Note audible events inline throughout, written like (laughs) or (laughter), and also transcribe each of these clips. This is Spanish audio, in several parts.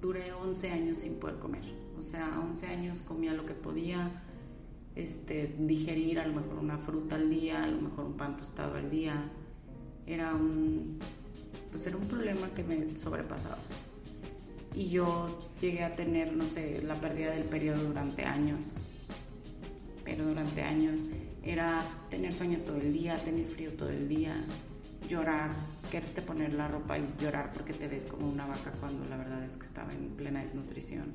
duré 11 años sin poder comer. O sea, 11 años comía lo que podía este, digerir, a lo mejor una fruta al día, a lo mejor un pan tostado al día. Era un, pues era un problema que me sobrepasaba. Y yo llegué a tener, no sé, la pérdida del periodo durante años. Pero durante años era tener sueño todo el día, tener frío todo el día, llorar, quererte poner la ropa y llorar porque te ves como una vaca cuando la verdad es que estaba en plena desnutrición.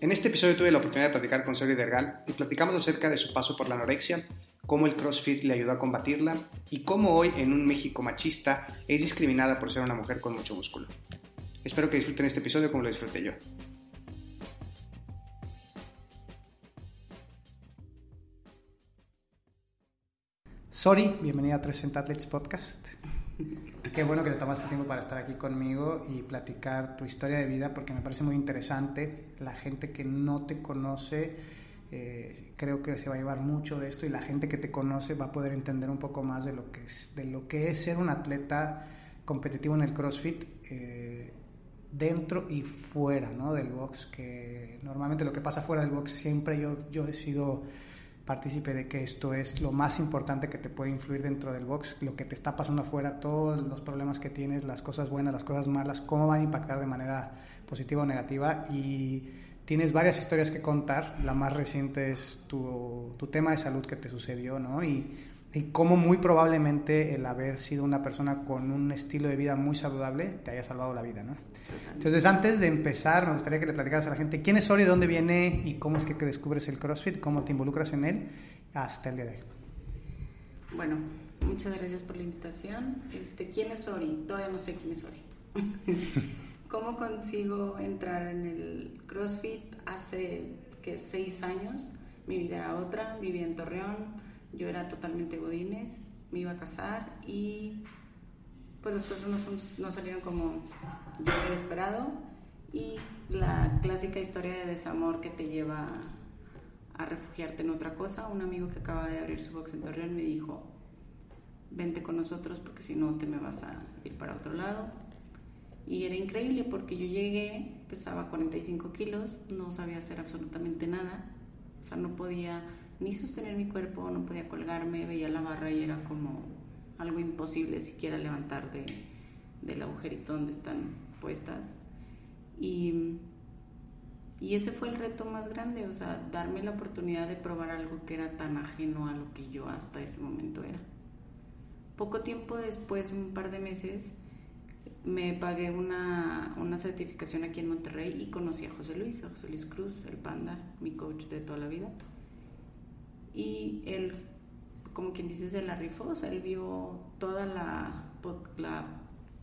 En este episodio tuve la oportunidad de platicar con Sori Dergal y platicamos acerca de su paso por la anorexia, cómo el CrossFit le ayudó a combatirla y cómo hoy en un México machista es discriminada por ser una mujer con mucho músculo. Espero que disfruten este episodio como lo disfruté yo. Sori, bienvenida a 360 Athletes Podcast. (laughs) Qué bueno que te tomaste tiempo para estar aquí conmigo y platicar tu historia de vida porque me parece muy interesante. La gente que no te conoce eh, creo que se va a llevar mucho de esto y la gente que te conoce va a poder entender un poco más de lo que es, de lo que es ser un atleta competitivo en el CrossFit eh, dentro y fuera ¿no? del box, que normalmente lo que pasa fuera del box siempre yo, yo he sido partícipe de que esto es lo más importante que te puede influir dentro del box, lo que te está pasando afuera, todos los problemas que tienes, las cosas buenas, las cosas malas, cómo van a impactar de manera positiva o negativa. Y tienes varias historias que contar, la más reciente es tu, tu tema de salud que te sucedió, ¿no? Y y cómo muy probablemente el haber sido una persona con un estilo de vida muy saludable te haya salvado la vida, ¿no? Entonces, antes de empezar, me gustaría que le platicaras a la gente quién es Ori, de dónde viene y cómo es que descubres el CrossFit, cómo te involucras en él hasta el día de hoy. Bueno, muchas gracias por la invitación. Este, ¿Quién es Ori? Todavía no sé quién es Ori. (laughs) ¿Cómo consigo entrar en el CrossFit? Hace que seis años, mi vida era otra, vivía en Torreón yo era totalmente godines, me iba a casar y pues las cosas no, salieron como yo hubiera esperado y la clásica historia de desamor que te lleva a refugiarte en otra cosa. Un amigo que acaba de abrir su box en Torreón me dijo, vente con nosotros porque si no te me vas a ir para otro lado. Y era increíble porque yo llegué, pesaba 45 kilos, no sabía hacer absolutamente nada, o sea, no podía ni sostener mi cuerpo, no podía colgarme, veía la barra y era como algo imposible siquiera levantar de, del agujerito donde están puestas. Y, y ese fue el reto más grande, o sea, darme la oportunidad de probar algo que era tan ajeno a lo que yo hasta ese momento era. Poco tiempo después, un par de meses, me pagué una, una, certificación aquí en Monterrey y conocí a José Luis, a José Luis Cruz, el panda, mi coach de toda la vida y él, como quien dice, se la rifó, o sea, él vio toda la, la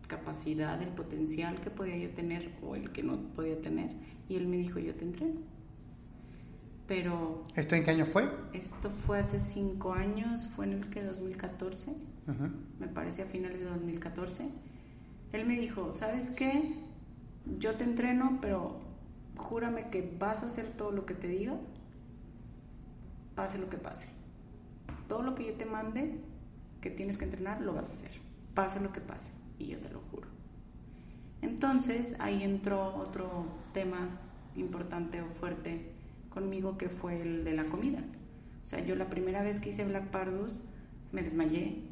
capacidad, el potencial que podía yo tener o el que no podía tener y él me dijo, yo te entreno. Pero... ¿Esto en qué año fue? Esto fue hace cinco años, fue en el que 2014, me parece a finales de 2014. Él me dijo, ¿sabes qué? Yo te entreno, pero júrame que vas a hacer todo lo que te diga pase lo que pase. Todo lo que yo te mande que tienes que entrenar, lo vas a hacer. Pase lo que pase. Y yo te lo juro. Entonces ahí entró otro tema importante o fuerte conmigo que fue el de la comida. O sea, yo la primera vez que hice Black Pardus me desmayé,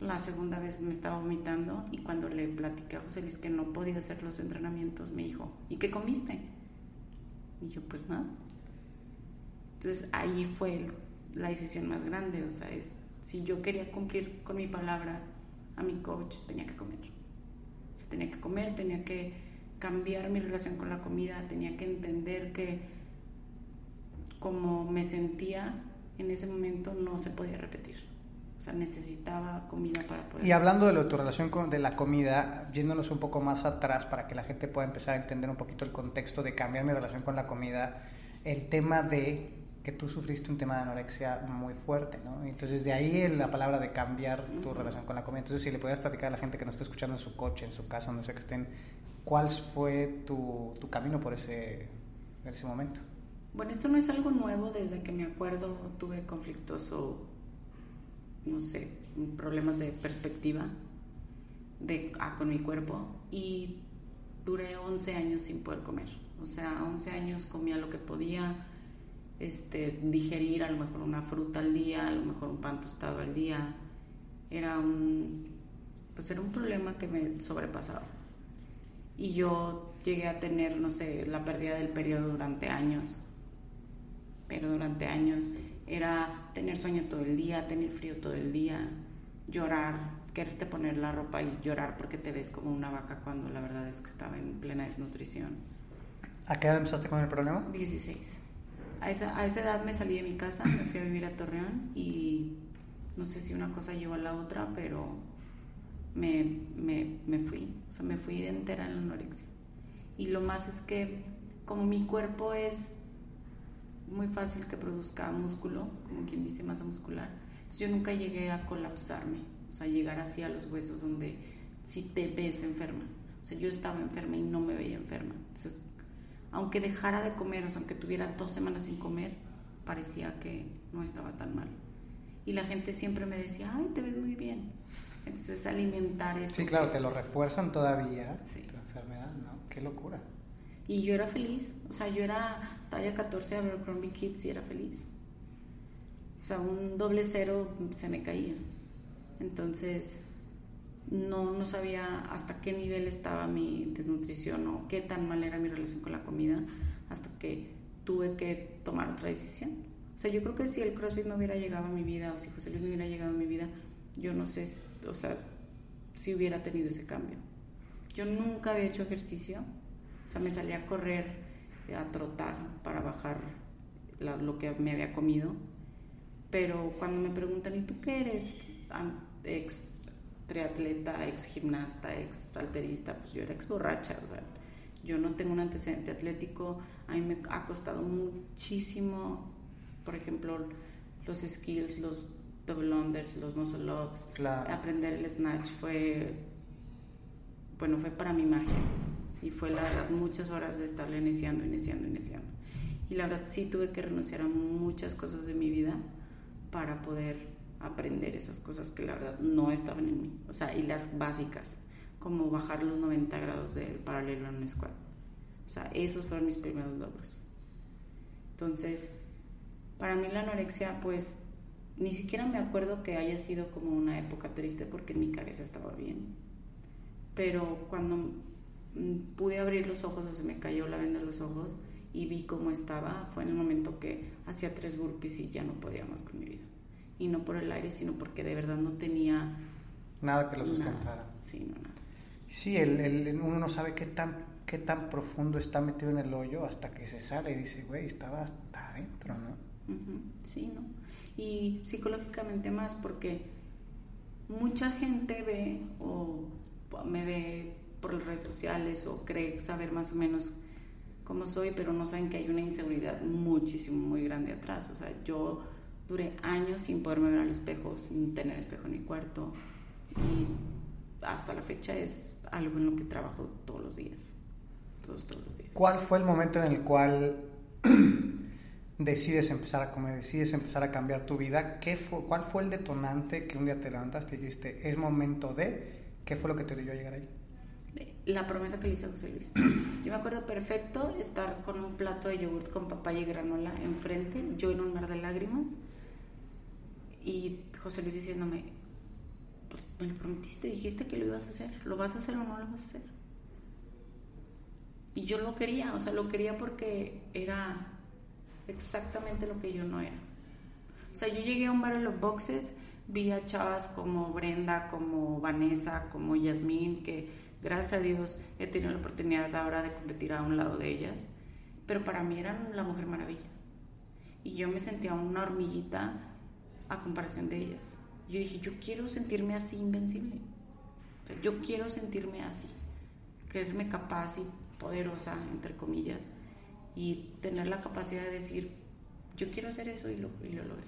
la segunda vez me estaba vomitando y cuando le platiqué a José Luis que no podía hacer los entrenamientos, me dijo, ¿y qué comiste? Y yo, pues nada. Entonces ahí fue la decisión más grande, o sea, es si yo quería cumplir con mi palabra a mi coach, tenía que comer. O sea, tenía que comer, tenía que cambiar mi relación con la comida, tenía que entender que como me sentía en ese momento no se podía repetir. O sea, necesitaba comida para poder... Y hablando de, tu relación con de la comida, yéndonos un poco más atrás para que la gente pueda empezar a entender un poquito el contexto de cambiar mi relación con la comida, el tema de que tú sufriste un tema de anorexia muy fuerte, ¿no? Entonces de ahí la palabra de cambiar tu relación con la comida. Entonces si le podías platicar a la gente que nos está escuchando en su coche, en su casa, donde sea que estén, ¿cuál fue tu, tu camino por ese, ese momento? Bueno, esto no es algo nuevo, desde que me acuerdo tuve conflictos o, no sé, problemas de perspectiva de, ah, con mi cuerpo y duré 11 años sin poder comer. O sea, 11 años comía lo que podía este, digerir, a lo mejor una fruta al día, a lo mejor un pan tostado al día. Era un, pues era un problema que me sobrepasaba. Y yo llegué a tener, no sé, la pérdida del periodo durante años pero durante años era tener sueño todo el día, tener frío todo el día, llorar, quererte poner la ropa y llorar porque te ves como una vaca cuando la verdad es que estaba en plena desnutrición. ¿A qué edad empezaste con el problema? 16. A esa, a esa edad me salí de mi casa, me fui a vivir a Torreón y no sé si una cosa llevó a la otra, pero me, me, me fui, o sea, me fui de entera en la anorexia. Y lo más es que como mi cuerpo es muy fácil que produzca músculo, como quien dice masa muscular. Entonces yo nunca llegué a colapsarme, o sea, llegar así a los huesos donde si te ves enferma. O sea, yo estaba enferma y no me veía enferma. Entonces, aunque dejara de comer, o sea, aunque tuviera dos semanas sin comer, parecía que no estaba tan mal. Y la gente siempre me decía, ay, te ves muy bien. Entonces, alimentar eso. Sí, claro, te lo refuerzan todavía, tu enfermedad, ¿no? Qué locura. Y yo era feliz. O sea, yo era talla 14 de Abercrombie Kids y era feliz. O sea, un doble cero se me caía. Entonces, no, no sabía hasta qué nivel estaba mi desnutrición o qué tan mal era mi relación con la comida hasta que tuve que tomar otra decisión. O sea, yo creo que si el CrossFit no hubiera llegado a mi vida o si José Luis no hubiera llegado a mi vida, yo no sé, o sea, si hubiera tenido ese cambio. Yo nunca había hecho ejercicio o sea, me salía a correr, a trotar para bajar lo que me había comido. Pero cuando me preguntan, ¿y tú qué eres? Ex triatleta, ex gimnasta, ex alterista, pues yo era ex borracha, o sea, yo no tengo un antecedente atlético, a mí me ha costado muchísimo, por ejemplo, los skills, los double unders, los muscle ups, aprender el snatch fue, bueno, fue para mi magia. Y fue la verdad muchas horas de estarle iniciando, iniciando, iniciando. Y la verdad sí tuve que renunciar a muchas cosas de mi vida para poder aprender esas cosas que la verdad no estaban en mí. O sea, y las básicas, como bajar los 90 grados del paralelo en un squat. O sea, esos fueron mis primeros logros. Entonces, para mí la anorexia, pues, ni siquiera me acuerdo que haya sido como una época triste porque mi cabeza estaba bien. Pero cuando Mm, pude abrir los ojos o se me cayó la venda de los ojos y vi cómo estaba, fue en el momento que hacía tres burpees y ya no podía más con mi vida. Y no por el aire, sino porque de verdad no tenía... Nada que lo sustentara. Sí, no, nada. Sí, el, el, uno no sabe qué tan, qué tan profundo está metido en el hoyo hasta que se sale y dice, güey, estaba hasta adentro, ¿no? Sí, ¿no? Y psicológicamente más porque mucha gente ve o me ve por las redes sociales o cree saber más o menos cómo soy, pero no saben que hay una inseguridad muchísimo, muy grande atrás. O sea, yo duré años sin poderme ver al espejo, sin tener espejo en mi cuarto y hasta la fecha es algo en lo que trabajo todos los días. Todos, todos los días. ¿Cuál fue el momento en el cual (clears throat) decides empezar a comer, decides empezar a cambiar tu vida? ¿Qué fue, ¿Cuál fue el detonante que un día te levantaste y dijiste, es momento de, qué fue lo que te dio a llegar ahí? la promesa que le hice a José Luis. (clears throat) Yo me acuerdo perfecto estar con un plato de yogurt con papaya y granola enfrente, yo en un mar de lágrimas, y José Luis diciéndome, pues me lo prometiste, dijiste que lo ibas a hacer, ¿lo vas a hacer o no lo vas a hacer? Y yo lo quería, o sea, lo quería porque era exactamente lo que yo no era. O sea, yo llegué a un bar en los boxes, vi a chavas como Brenda, como Vanessa, como Yasmín, que Gracias a Dios he tenido la oportunidad ahora de competir a un lado de ellas, pero para mí eran la mujer maravilla. Y yo me sentía una hormiguita a comparación de ellas. yo dije, yo quiero sentirme así invencible. yo quiero sentirme así, creerme capaz y poderosa, entre comillas, y tener la capacidad de decir, yo quiero hacer eso y lo, y lo logré.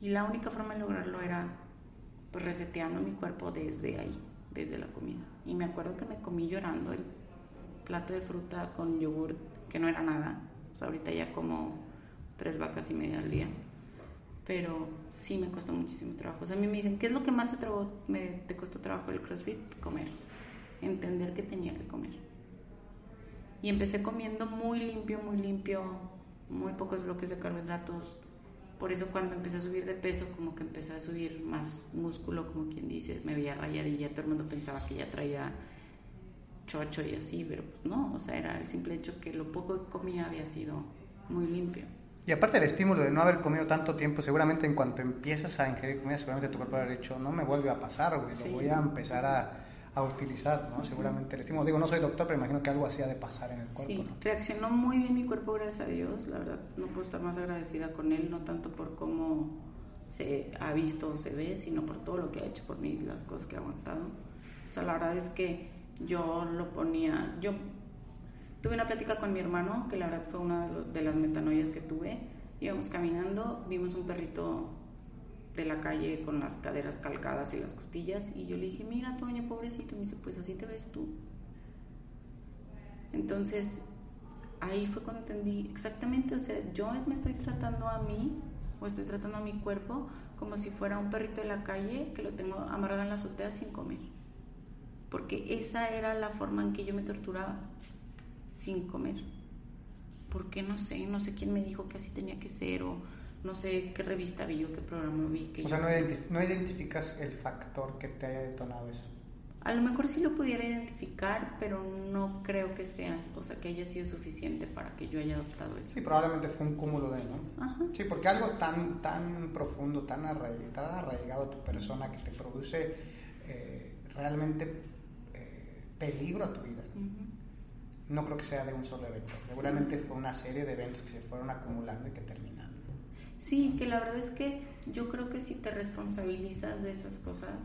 Y la única forma de lograrlo era pues reseteando mi cuerpo desde ahí, desde la comida. Y me acuerdo que me comí llorando el plato de fruta con yogur, que no era nada. O sea, ahorita ya como tres vacas y media al día. Pero sí me costó muchísimo trabajo. O sea, a mí me dicen, ¿qué es lo que más te, me, te costó trabajo el CrossFit? Comer. Entender que tenía que comer. Y empecé comiendo muy limpio, muy limpio, muy pocos bloques de carbohidratos. Por eso cuando empecé a subir de peso, como que empecé a subir más músculo, como quien dice, me veía rayadilla, todo el mundo pensaba que ya traía chocho y así, pero pues no, o sea, era el simple hecho que lo poco que comía había sido muy limpio. Y aparte el estímulo de no haber comido tanto tiempo, seguramente en cuanto empiezas a ingerir comida, seguramente tu cuerpo habrá dicho, no me vuelve a pasar, güey, lo voy a empezar a, a utilizar, ¿no? Seguramente el estímulo. Digo, no soy doctor, pero imagino que algo así ha de pasar en el cuerpo, Sí, reaccionó muy bien mi cuerpo, gracias a Dios. La verdad, no puedo estar más agradecida con él, no tanto por cómo se ha visto o se ve, sino por todo lo que ha hecho por mí, las cosas que ha aguantado. O sea, la verdad es que yo lo ponía, yo tuve una plática con mi hermano, que la verdad fue una de, las metanoias que tuve. Íbamos caminando, vimos un perrito de la calle con las caderas calcadas y las costillas, y yo le dije, mira, Toño, pobrecito, y me dice, pues así te ves tú. Entonces, ahí fue cuando entendí exactamente, o sea, yo me estoy tratando a mí, o estoy tratando a mi cuerpo, como si fuera un perrito de la calle que lo tengo amarrado en la azotea sin comer porque esa era la forma en que yo me torturaba, sin comer. Porque no sé, no sé quién me dijo que así tenía que ser o no sé qué revista vi o qué programa vi. Que o sea, no, identificas el factor que te haya detonado eso. A lo mejor sí lo pudiera identificar, pero no creo que sea, o sea, que haya sido suficiente para que yo haya adoptado eso. Sí, probablemente fue un cúmulo de, ¿no? Ajá, sí, porque algo tan, tan profundo, tan arraigado, tan arraigado a tu persona que te produce eh, realmente peligro a tu vida. No creo que sea de un solo evento. Seguramente fue una serie de eventos que se fueron acumulando y que terminan. Sí, que la verdad es que yo creo que si te responsabilizas de esas cosas,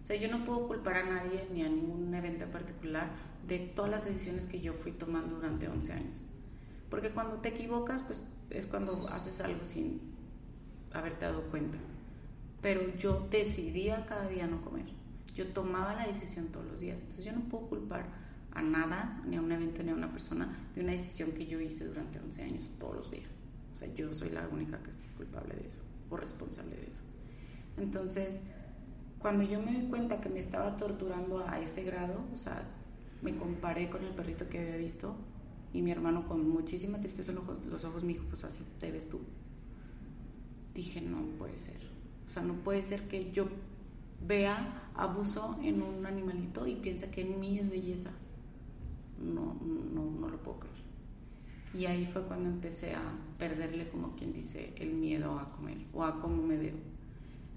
o sea, yo no puedo culpar a nadie ni a ningún evento en particular de todas las decisiones que yo fui tomando durante 11 años. Porque cuando te equivocas, pues es cuando haces algo sin haberte dado cuenta. Pero yo decidía cada día no comer. Yo tomaba la decisión todos los días. Entonces yo no puedo culpar a nada, ni a un evento, ni a una persona, de una decisión que yo hice durante 11 años, todos los días. O sea, yo soy la única que es culpable de eso, o responsable de eso. Entonces, cuando yo me di cuenta que me estaba torturando a ese grado, o sea, me comparé con el perrito que había visto y mi hermano con muchísima tristeza en los ojos me dijo, pues así te ves tú. Dije, no puede ser. O sea, no puede ser que yo vea abuso en un animalito y piensa que en mí es belleza. No, no, no lo puedo creer. Y ahí fue cuando empecé a perderle, como quien dice, el miedo a comer o a cómo me veo.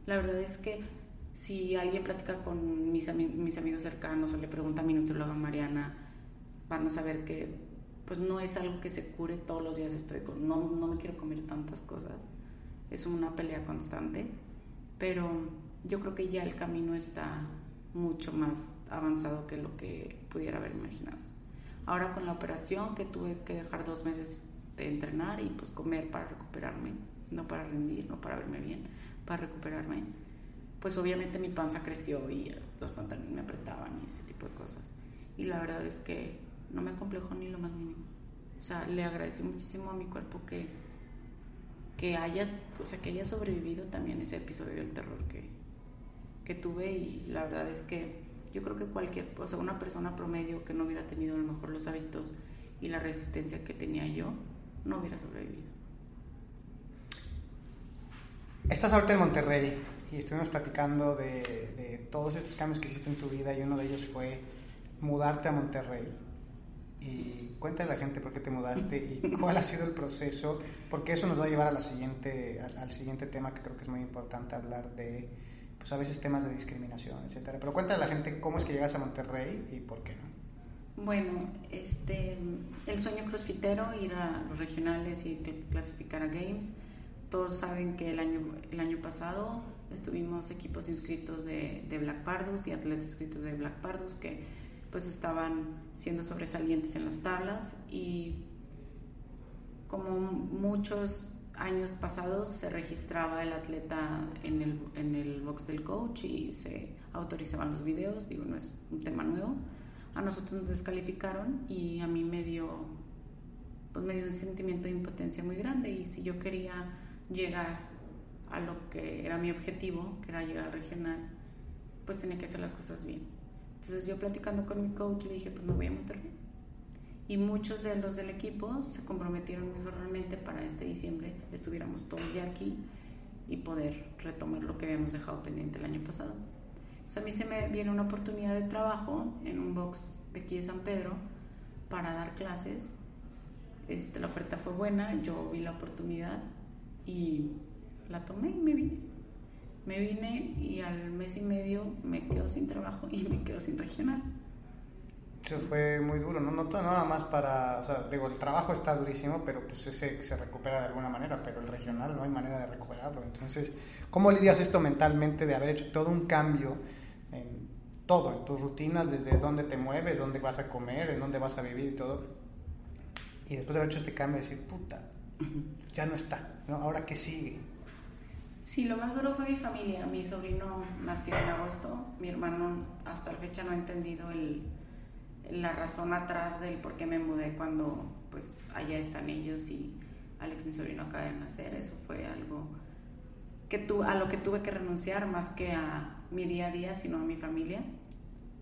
La verdad es que si alguien platica con mis, mis amigos cercanos o le pregunta a mi nutrióloga Mariana, van a saber que pues no es algo que se cure todos los días estoy con, no, no me quiero comer tantas cosas. Es una pelea constante, pero yo creo que ya el camino está mucho más avanzado que lo que pudiera haber imaginado. Ahora con la operación que tuve que dejar dos meses de entrenar y pues comer para recuperarme, no para rendir, no para verme bien, para recuperarme, pues obviamente mi panza creció y los pantalones me apretaban y ese tipo de cosas. Y la verdad es que no me complejo ni lo más mínimo. O sea, le agradecí muchísimo a mi cuerpo que, que haya, o sea, que haya sobrevivido también ese episodio del terror que, que tuve y la verdad es que yo creo que cualquier, o sea, una persona promedio que no hubiera tenido a lo mejor los hábitos y la resistencia que tenía yo, no hubiera sobrevivido. Estás ahorita en Monterrey y estuvimos platicando de, de, todos estos cambios que hiciste en tu vida y uno de ellos fue mudarte a Monterrey. Y cuéntale a la gente por qué te mudaste y (laughs) cuál ha sido el proceso, porque eso nos va a llevar a la siguiente, al, al siguiente tema que creo que es muy importante hablar de pues a veces temas de discriminación, etcétera. Pero cuéntale a la gente cómo es que llegas a Monterrey y por qué no. Bueno, este, el sueño crossfitero, ir a los regionales y clasificar a Games. Todos saben que el año, el año pasado estuvimos equipos inscritos de, de Black Pardus y atletas inscritos de Black Pardus que pues estaban siendo sobresalientes en las tablas y como muchos años pasados se registraba el atleta en el, en el box del coach y se autorizaban los videos, digo, no es un tema nuevo. A nosotros nos descalificaron y a mí me dio, pues me dio un sentimiento de impotencia muy grande y si yo quería llegar a lo que era mi objetivo, que era llegar al regional, pues tenía que hacer las cosas bien. Entonces yo platicando con mi coach le dije, pues me voy a Monterrey y muchos de los del equipo se comprometieron muy formalmente para este diciembre estuviéramos todos ya aquí y poder retomar lo que habíamos dejado pendiente el año pasado. Entonces a mí se me viene una oportunidad de trabajo en un box de aquí de San Pedro para dar clases. Este, la oferta fue buena, yo vi la oportunidad y la tomé y me vine. Me vine y al mes y medio me quedo sin trabajo y me quedo sin regional. Eso fue muy duro, ¿no? No nada más para, o sea, digo, el trabajo está durísimo, pero pues ese se recupera de alguna manera, pero el regional no hay manera de recuperarlo. Entonces, ¿cómo lidias esto mentalmente de haber hecho todo un cambio en todo, en tus rutinas, desde dónde te mueves, dónde vas a comer, en dónde vas a vivir y todo? Y después de haber hecho este cambio, decir, puta, ya no está, ¿no? ¿Ahora qué sigue? Sí, lo más duro fue mi familia. Mi sobrino nació en agosto, mi hermano hasta la fecha no ha entendido el la razón atrás del por qué me mudé cuando pues allá están ellos y Alex mi sobrino acaba de nacer, eso fue algo que tu, a lo que tuve que renunciar más que a mi día a día, sino a mi familia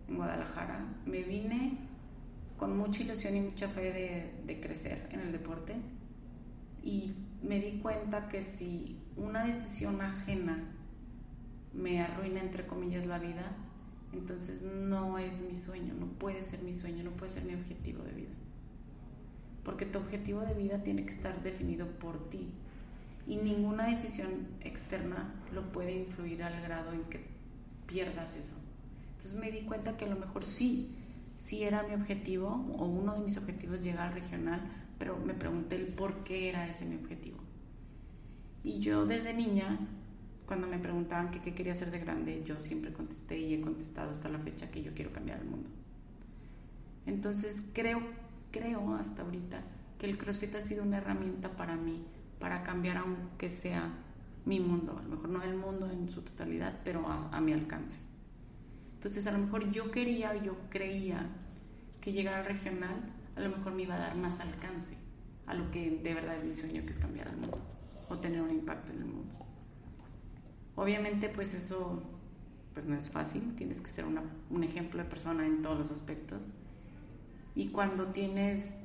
en Guadalajara. Me vine con mucha ilusión y mucha fe de, de crecer en el deporte y me di cuenta que si una decisión ajena me arruina entre comillas la vida, entonces no es mi sueño, no puede ser mi sueño, no puede ser mi objetivo de vida. Porque tu objetivo de vida tiene que estar definido por ti y ninguna decisión externa lo puede influir al grado en que pierdas eso. Entonces me di cuenta que a lo mejor sí, sí era mi objetivo o uno de mis objetivos llegar al regional, pero me pregunté el por qué era ese mi objetivo. Y yo desde niña cuando me preguntaban qué quería hacer de grande, yo siempre contesté y he contestado hasta la fecha que yo quiero cambiar el mundo. Entonces creo, creo hasta ahorita que el CrossFit ha sido una herramienta para mí, para cambiar aunque sea mi mundo, a lo mejor no el mundo en su totalidad, pero a, a mi alcance. Entonces a lo mejor yo quería, yo creía que llegar al regional a lo mejor me iba a dar más alcance a lo que de verdad es mi sueño, que es cambiar el mundo o tener un impacto en el mundo. Obviamente, pues eso pues no es fácil, tienes que ser un ejemplo de persona en todos los aspectos. Y cuando tienes,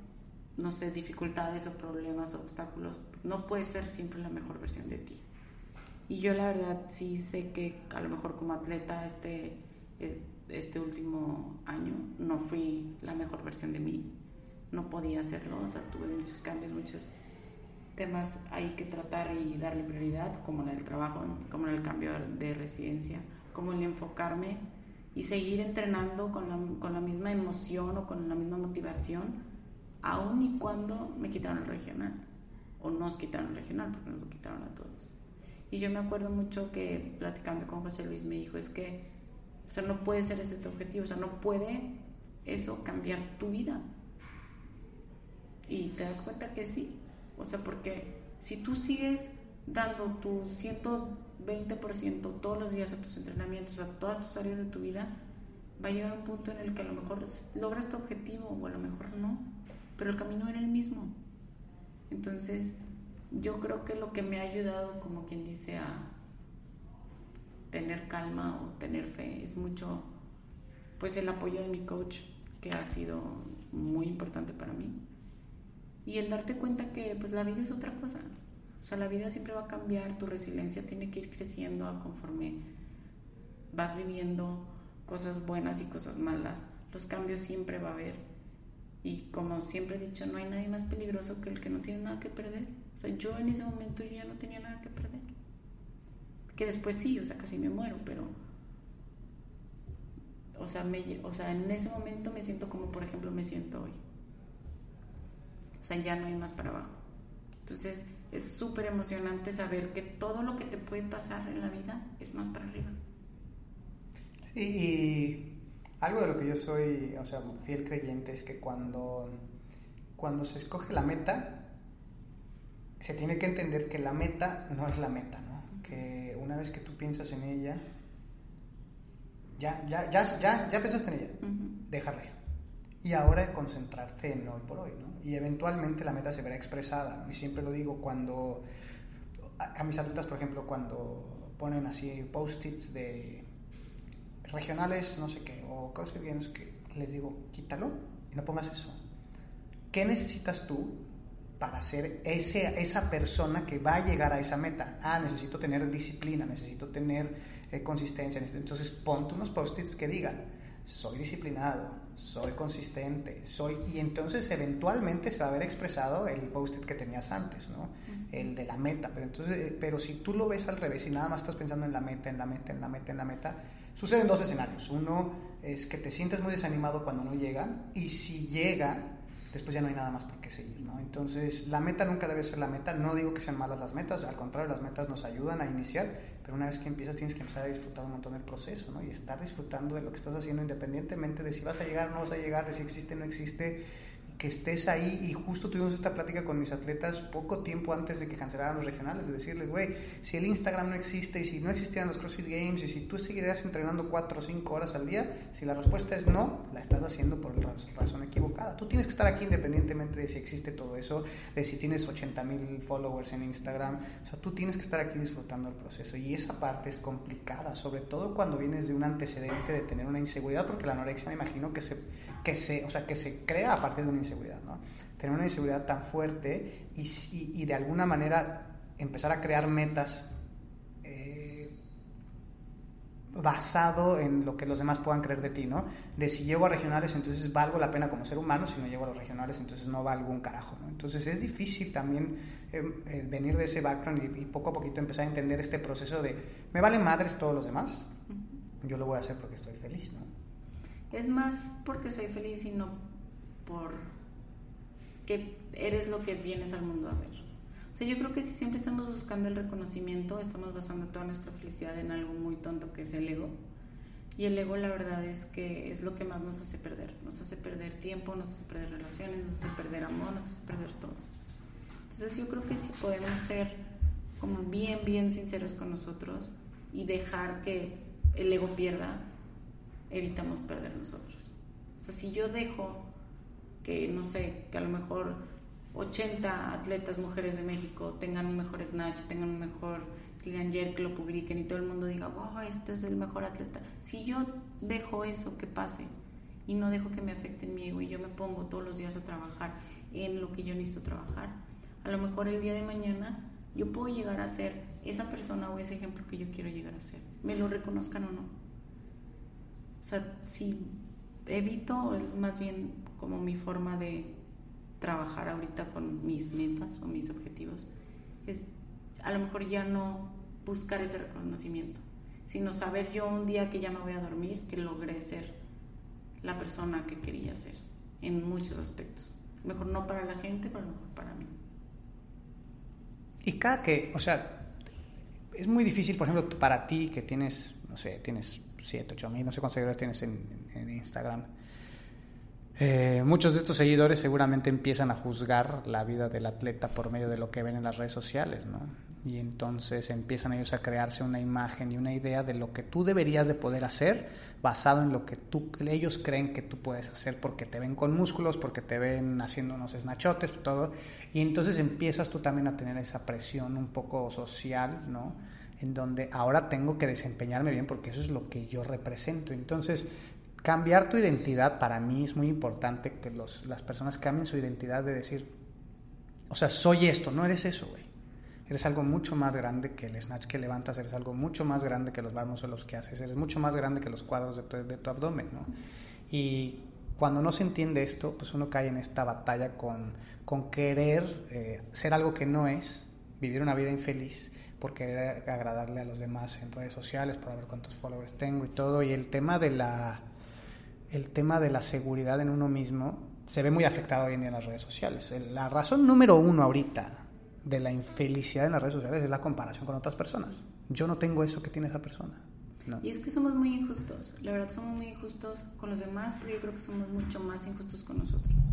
no sé, dificultades o problemas o obstáculos, pues no puedes ser siempre la mejor versión de ti. Y yo la verdad sí sé que a lo mejor como atleta este, eh, este último año no fui la mejor versión de mí, no podía hacerlo, o sea, tuve muchos cambios, muchos temas hay que tratar y darle prioridad, como en el trabajo, como en el cambio de residencia, como el enfocarme y seguir entrenando con la, con la misma emoción o con la misma motivación, aun y cuando me quitaron el regional, o nos quitaron el regional, porque nos lo quitaron a todos. Y yo me acuerdo mucho que platicando con José Luis me dijo, es que, o sea, no puede ser ese tu objetivo, o sea, no puede eso cambiar tu vida. Y te das cuenta que sí, o sea, porque si tú sigues dando tu 120% todos los días a tus entrenamientos, a todas tus áreas de tu vida, va a llegar un punto en el que a lo mejor logras tu objetivo o a lo mejor no, pero el camino era el mismo. Entonces, yo creo que lo que me ha ayudado, como quien dice, a tener calma o tener fe es mucho, pues el apoyo de mi coach, que ha sido muy importante para mí y el darte cuenta que pues la vida es otra cosa. O sea, la vida siempre va a cambiar, tu resiliencia tiene que ir creciendo conforme vas viviendo cosas buenas y cosas malas. Los cambios siempre va a haber. Y como siempre he dicho, no hay nadie más peligroso que el que no tiene nada que perder. O sea, yo en ese momento ya no tenía nada que perder. Que después sí, o sea, casi me muero, pero... O sea, me, o sea, en ese momento me siento como, por ejemplo, me siento hoy. O sea, ya no hay más para abajo. Entonces es súper emocionante saber que todo lo que te puede pasar en la vida es más para arriba. y algo de lo que yo soy, o sea, fiel creyente es que cuando, cuando se escoge la meta, se tiene que entender que la meta no es la meta, ¿no? Que una vez que tú piensas en ella, ya, ya, ya, ya, ya pensaste en ella, déjala ir. Y ahora concentrarte en hoy por hoy, ¿no? Y eventualmente la meta se verá expresada, Y siempre lo digo cuando, a, mis atletas, por ejemplo, cuando ponen así post-its de regionales, no sé qué, o CrossFit Games, que les digo, quítalo y no pongas eso. ¿Qué necesitas tú para ser ese, esa persona que va a llegar a esa meta? Ah, necesito tener disciplina, necesito tener eh, consistencia. Entonces ponte unos post-its que digan, soy disciplinado, soy consistente, soy... Y entonces eventualmente se va a ver expresado el post-it que tenías antes, ¿no? El de la meta. Pero, entonces, eh, pero si tú lo ves al revés y nada más estás pensando en la meta, en la meta, en la meta, en la meta, suceden dos escenarios. Uno es que te sientes muy desanimado cuando no llega y si llega, después ya no hay nada más por qué seguir, ¿no? Entonces, la meta nunca debe ser la meta. No digo que sean malas las metas, al contrario, las metas nos ayudan a iniciar, pero una vez que empiezas tienes que empezar a disfrutar un montón del proceso, ¿no? Y estar disfrutando de lo que estás haciendo independientemente de si vas a llegar o no vas a llegar, de si existe o no existe, que estés ahí y justo tuvimos esta plática con mis atletas poco tiempo antes de que cancelaran los regionales, de decirles, güey, si el Instagram no existe y si no existieran los CrossFit Games y si tú seguirías entrenando 4 o 5 horas al día, si la respuesta es no, la estás haciendo por la razón equivocada. Tú tienes que estar aquí independientemente de si existe todo eso, de si tienes 80 mil followers en Instagram, o sea, tú tienes que estar aquí disfrutando el proceso y esa parte es complicada, sobre todo cuando vienes de un antecedente de tener una inseguridad, porque la anorexia me imagino que se, que se, o sea, que se crea a partir de una inseguridad ¿no? Tener una inseguridad tan fuerte y, y, de alguna manera empezar a crear metas eh, basado en lo que los demás puedan creer de ti, ¿no? De si llego a regionales, entonces valgo la pena como ser humano, si no llego a los regionales, entonces no valgo un carajo, ¿no? Entonces es difícil también eh, eh, venir de ese background y, y, poco a poquito empezar a entender este proceso de, me valen madres todos los demás, yo lo voy a hacer porque estoy feliz, ¿no? Es más porque soy feliz y no por que eres lo que vienes al mundo a hacer. O sea, yo creo que si siempre estamos buscando el reconocimiento, estamos basando toda nuestra felicidad en algo muy tonto que es el ego. Y el ego la verdad es que es lo que más nos hace perder. Nos hace perder tiempo, nos hace perder relaciones, nos hace perder amor, nos hace perder todo. Entonces yo creo que si podemos ser como bien, bien sinceros con nosotros y dejar que el ego pierda, evitamos perder nosotros. O sea, si yo dejo que no sé, que a lo mejor 80 atletas mujeres de México tengan un mejor snatch, tengan un mejor clean jerk, que lo publiquen y todo el mundo diga, wow, este es el mejor atleta. Si yo dejo eso que pase y no dejo que me afecte mi ego y yo me pongo todos los días a trabajar en lo que yo necesito trabajar, a lo mejor el día de mañana yo puedo llegar a ser esa persona o ese ejemplo que yo quiero llegar a ser, me lo reconozcan o no. O sea, si evito, más bien como mi forma de trabajar ahorita con mis metas o mis objetivos, es a lo mejor ya no buscar ese reconocimiento, sino saber yo un día que ya me voy a dormir que logré ser la persona que quería ser en muchos aspectos. mejor no para la gente, pero mejor para mí. Y cada que, o sea, es muy difícil, por ejemplo, para ti que tienes, no sé, tienes 7, 8 mil, no sé cuántos seguidores tienes en, en Instagram eh, muchos de estos seguidores seguramente empiezan a juzgar la vida del atleta por medio de lo que ven en las redes sociales, ¿no? Y entonces empiezan ellos a crearse una imagen y una idea de lo que tú deberías de poder hacer basado en lo que tú, ellos creen que tú puedes hacer porque te ven con músculos, porque te ven haciendo unos snachotes, todo. Y entonces empiezas tú también a tener esa presión un poco social, ¿no? En donde ahora tengo que desempeñarme bien porque eso es lo que yo represento. Entonces cambiar tu identidad para mí es muy importante que los, las personas cambien su identidad de decir, o sea, soy esto, no eres eso, güey. Eres algo mucho más grande que el snatch que levantas, eres algo mucho más grande que los o los que haces, eres mucho más grande que los cuadros de tu, de tu abdomen, ¿no? Y cuando no se entiende esto, pues uno cae en esta batalla con, con querer eh, ser algo que no es, vivir una vida infeliz por querer agradarle a los demás en redes sociales, por ver cuántos followers tengo y todo. Y el tema de la el tema de la seguridad en uno mismo se ve muy afectado hoy en día en las redes sociales. La razón número uno ahorita de la infelicidad en las redes sociales es la comparación con otras personas. Yo no tengo eso que tiene esa persona. Y es que somos muy injustos, la verdad somos muy injustos con los demás, pero yo creo que somos mucho más injustos con nosotros.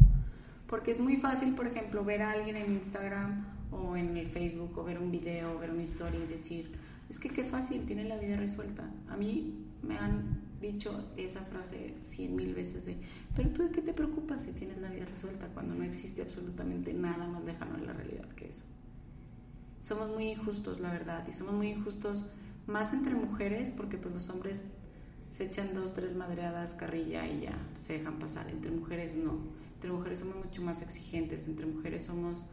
Porque es muy fácil, por ejemplo, ver a alguien en Instagram o en el Facebook o ver un video o ver una historia y decir, es que qué fácil, tiene la vida resuelta. A mí me han dicho esa frase cien mil veces de, pero tú de qué te preocupas si tienes la vida resuelta cuando no existe absolutamente nada más lejano en la realidad que eso. Somos muy injustos, la verdad, y somos muy injustos más entre mujeres porque pues los hombres se echan dos, tres madreadas, carrilla y ya se dejan pasar. Entre mujeres no. Entre mujeres somos mucho más exigentes, entre mujeres somos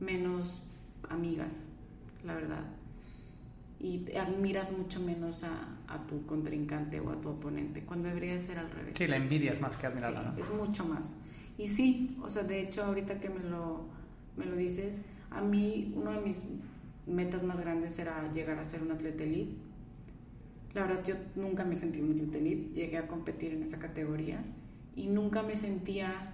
menos amigas, la verdad y admiras mucho menos a, a, tu contrincante o a tu oponente, cuando debería ser al revés. Sí, la envidia es más que admirarla. Sí, Es mucho más. Y sí, o sea, de hecho, ahorita que me lo, me lo dices, a mí uno de mis metas más grandes era llegar a ser un atleta elite. La verdad, yo nunca me sentí un atleta elite, llegué a competir en esa categoría y nunca me sentía,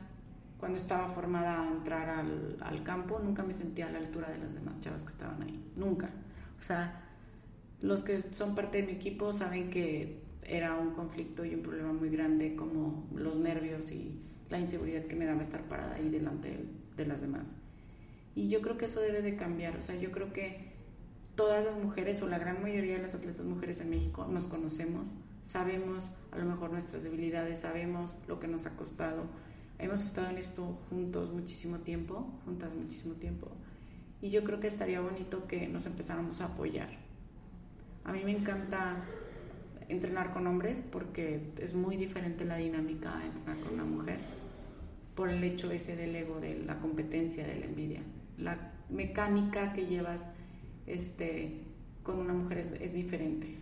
cuando estaba formada a entrar al, al campo, nunca me sentía a la altura de las demás chavas que estaban ahí. Nunca. O sea, los que son parte de mi equipo saben que era un conflicto y un problema muy grande como los nervios y la inseguridad que me daba estar parada ahí delante de, las demás. Y yo creo que eso debe de cambiar, o sea, yo creo que todas las mujeres o la gran mayoría de las atletas mujeres en México nos conocemos, sabemos a lo mejor nuestras debilidades, sabemos lo que nos ha costado. Hemos estado en esto juntos muchísimo tiempo, juntas muchísimo tiempo. Y yo creo que estaría bonito que nos empezáramos a apoyar a mí me encanta entrenar con hombres porque es muy diferente la dinámica de entrenar con una mujer por el hecho ese del ego, de la competencia, de la envidia. La mecánica que llevas este, con una mujer es, diferente.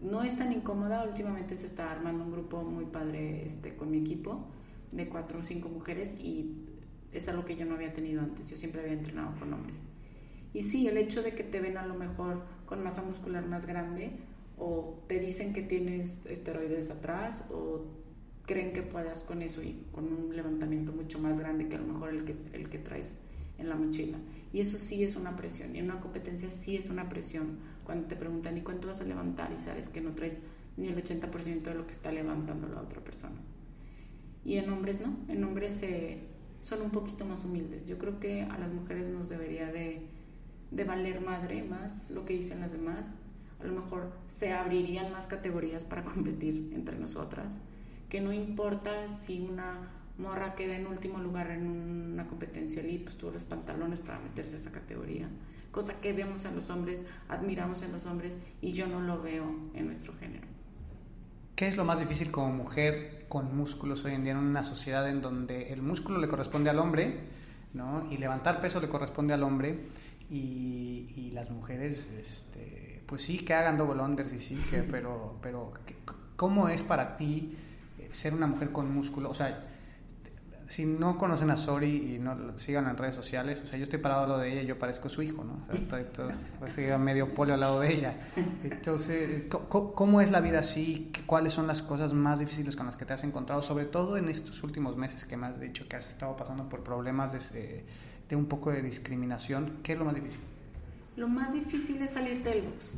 No es tan incómoda, últimamente se está armando un grupo muy padre este, con mi equipo de cuatro o cinco mujeres y es algo que yo no había tenido antes, yo siempre había entrenado con hombres. Y sí, el hecho de que te ven a lo mejor con masa muscular más grande o te dicen que tienes esteroides atrás o creen que puedas con eso y con un levantamiento mucho más grande que a lo mejor el que, el que traes en la mochila. Y eso sí es una presión. Y en una competencia sí es una presión. Cuando te preguntan, ¿y cuánto vas a levantar? Y sabes que no traes ni el 80% de lo que está levantando la otra persona. Y en hombres no. En hombres son un poquito más humildes. Yo creo que a las mujeres nos debería de de valer madre más lo que dicen las demás. A lo mejor se abrirían más categorías para (laughs) competir entre nosotras. Que no importa si una morra queda en último lugar en una competencia elite, pues tuvo los pantalones para meterse a esa categoría. Cosa que vemos en los hombres, admiramos en los hombres y yo no lo veo en nuestro género. ¿Qué es lo más difícil como mujer con músculos hoy en día en una sociedad en donde el músculo le corresponde al hombre ¿no? y levantar peso le corresponde al hombre? Y, las mujeres, este, pues sí, que hagan double unders y sí, que, (laughs) pero, pero ¿cómo es para ti eh, ser una mujer con músculo? O sea, si no conocen a Sori y no sigan en redes sociales, o sea, yo estoy parado al lado de ella y yo parezco su hijo, ¿no? O sea, estoy, pues, medio polio al lado de ella. Entonces, ¿cómo, es la vida así? ¿Cuáles son las cosas más difíciles con las que te has encontrado? Sobre todo en estos últimos meses que me has dicho que has estado pasando por problemas de de un poco de discriminación, ¿qué es lo más difícil? Lo más difícil es salirte del box.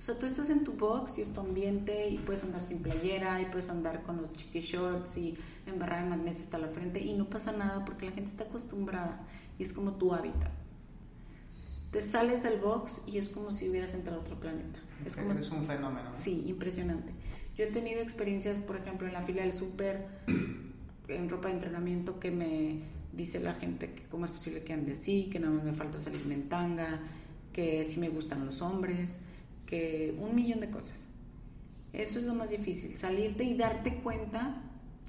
O sea, tú estás en tu box y es tu ambiente y puedes andar sin playera y puedes andar con los chiqui shorts y en barra de magnesio hasta la frente y no pasa nada porque la gente está acostumbrada y es como tu hábitat. Te sales del box y es como si hubieras entrado a otro planeta. Es, como, es un fenómeno. Sí, impresionante. Yo he tenido experiencias, por ejemplo, en la fila del súper, (clears throat) en ropa de entrenamiento, que me dice la gente que cómo es posible que ande así, que nada más me falta salir en tanga, que sí me gustan los hombres, que un millón de cosas. Eso es lo más difícil, salirte y darte cuenta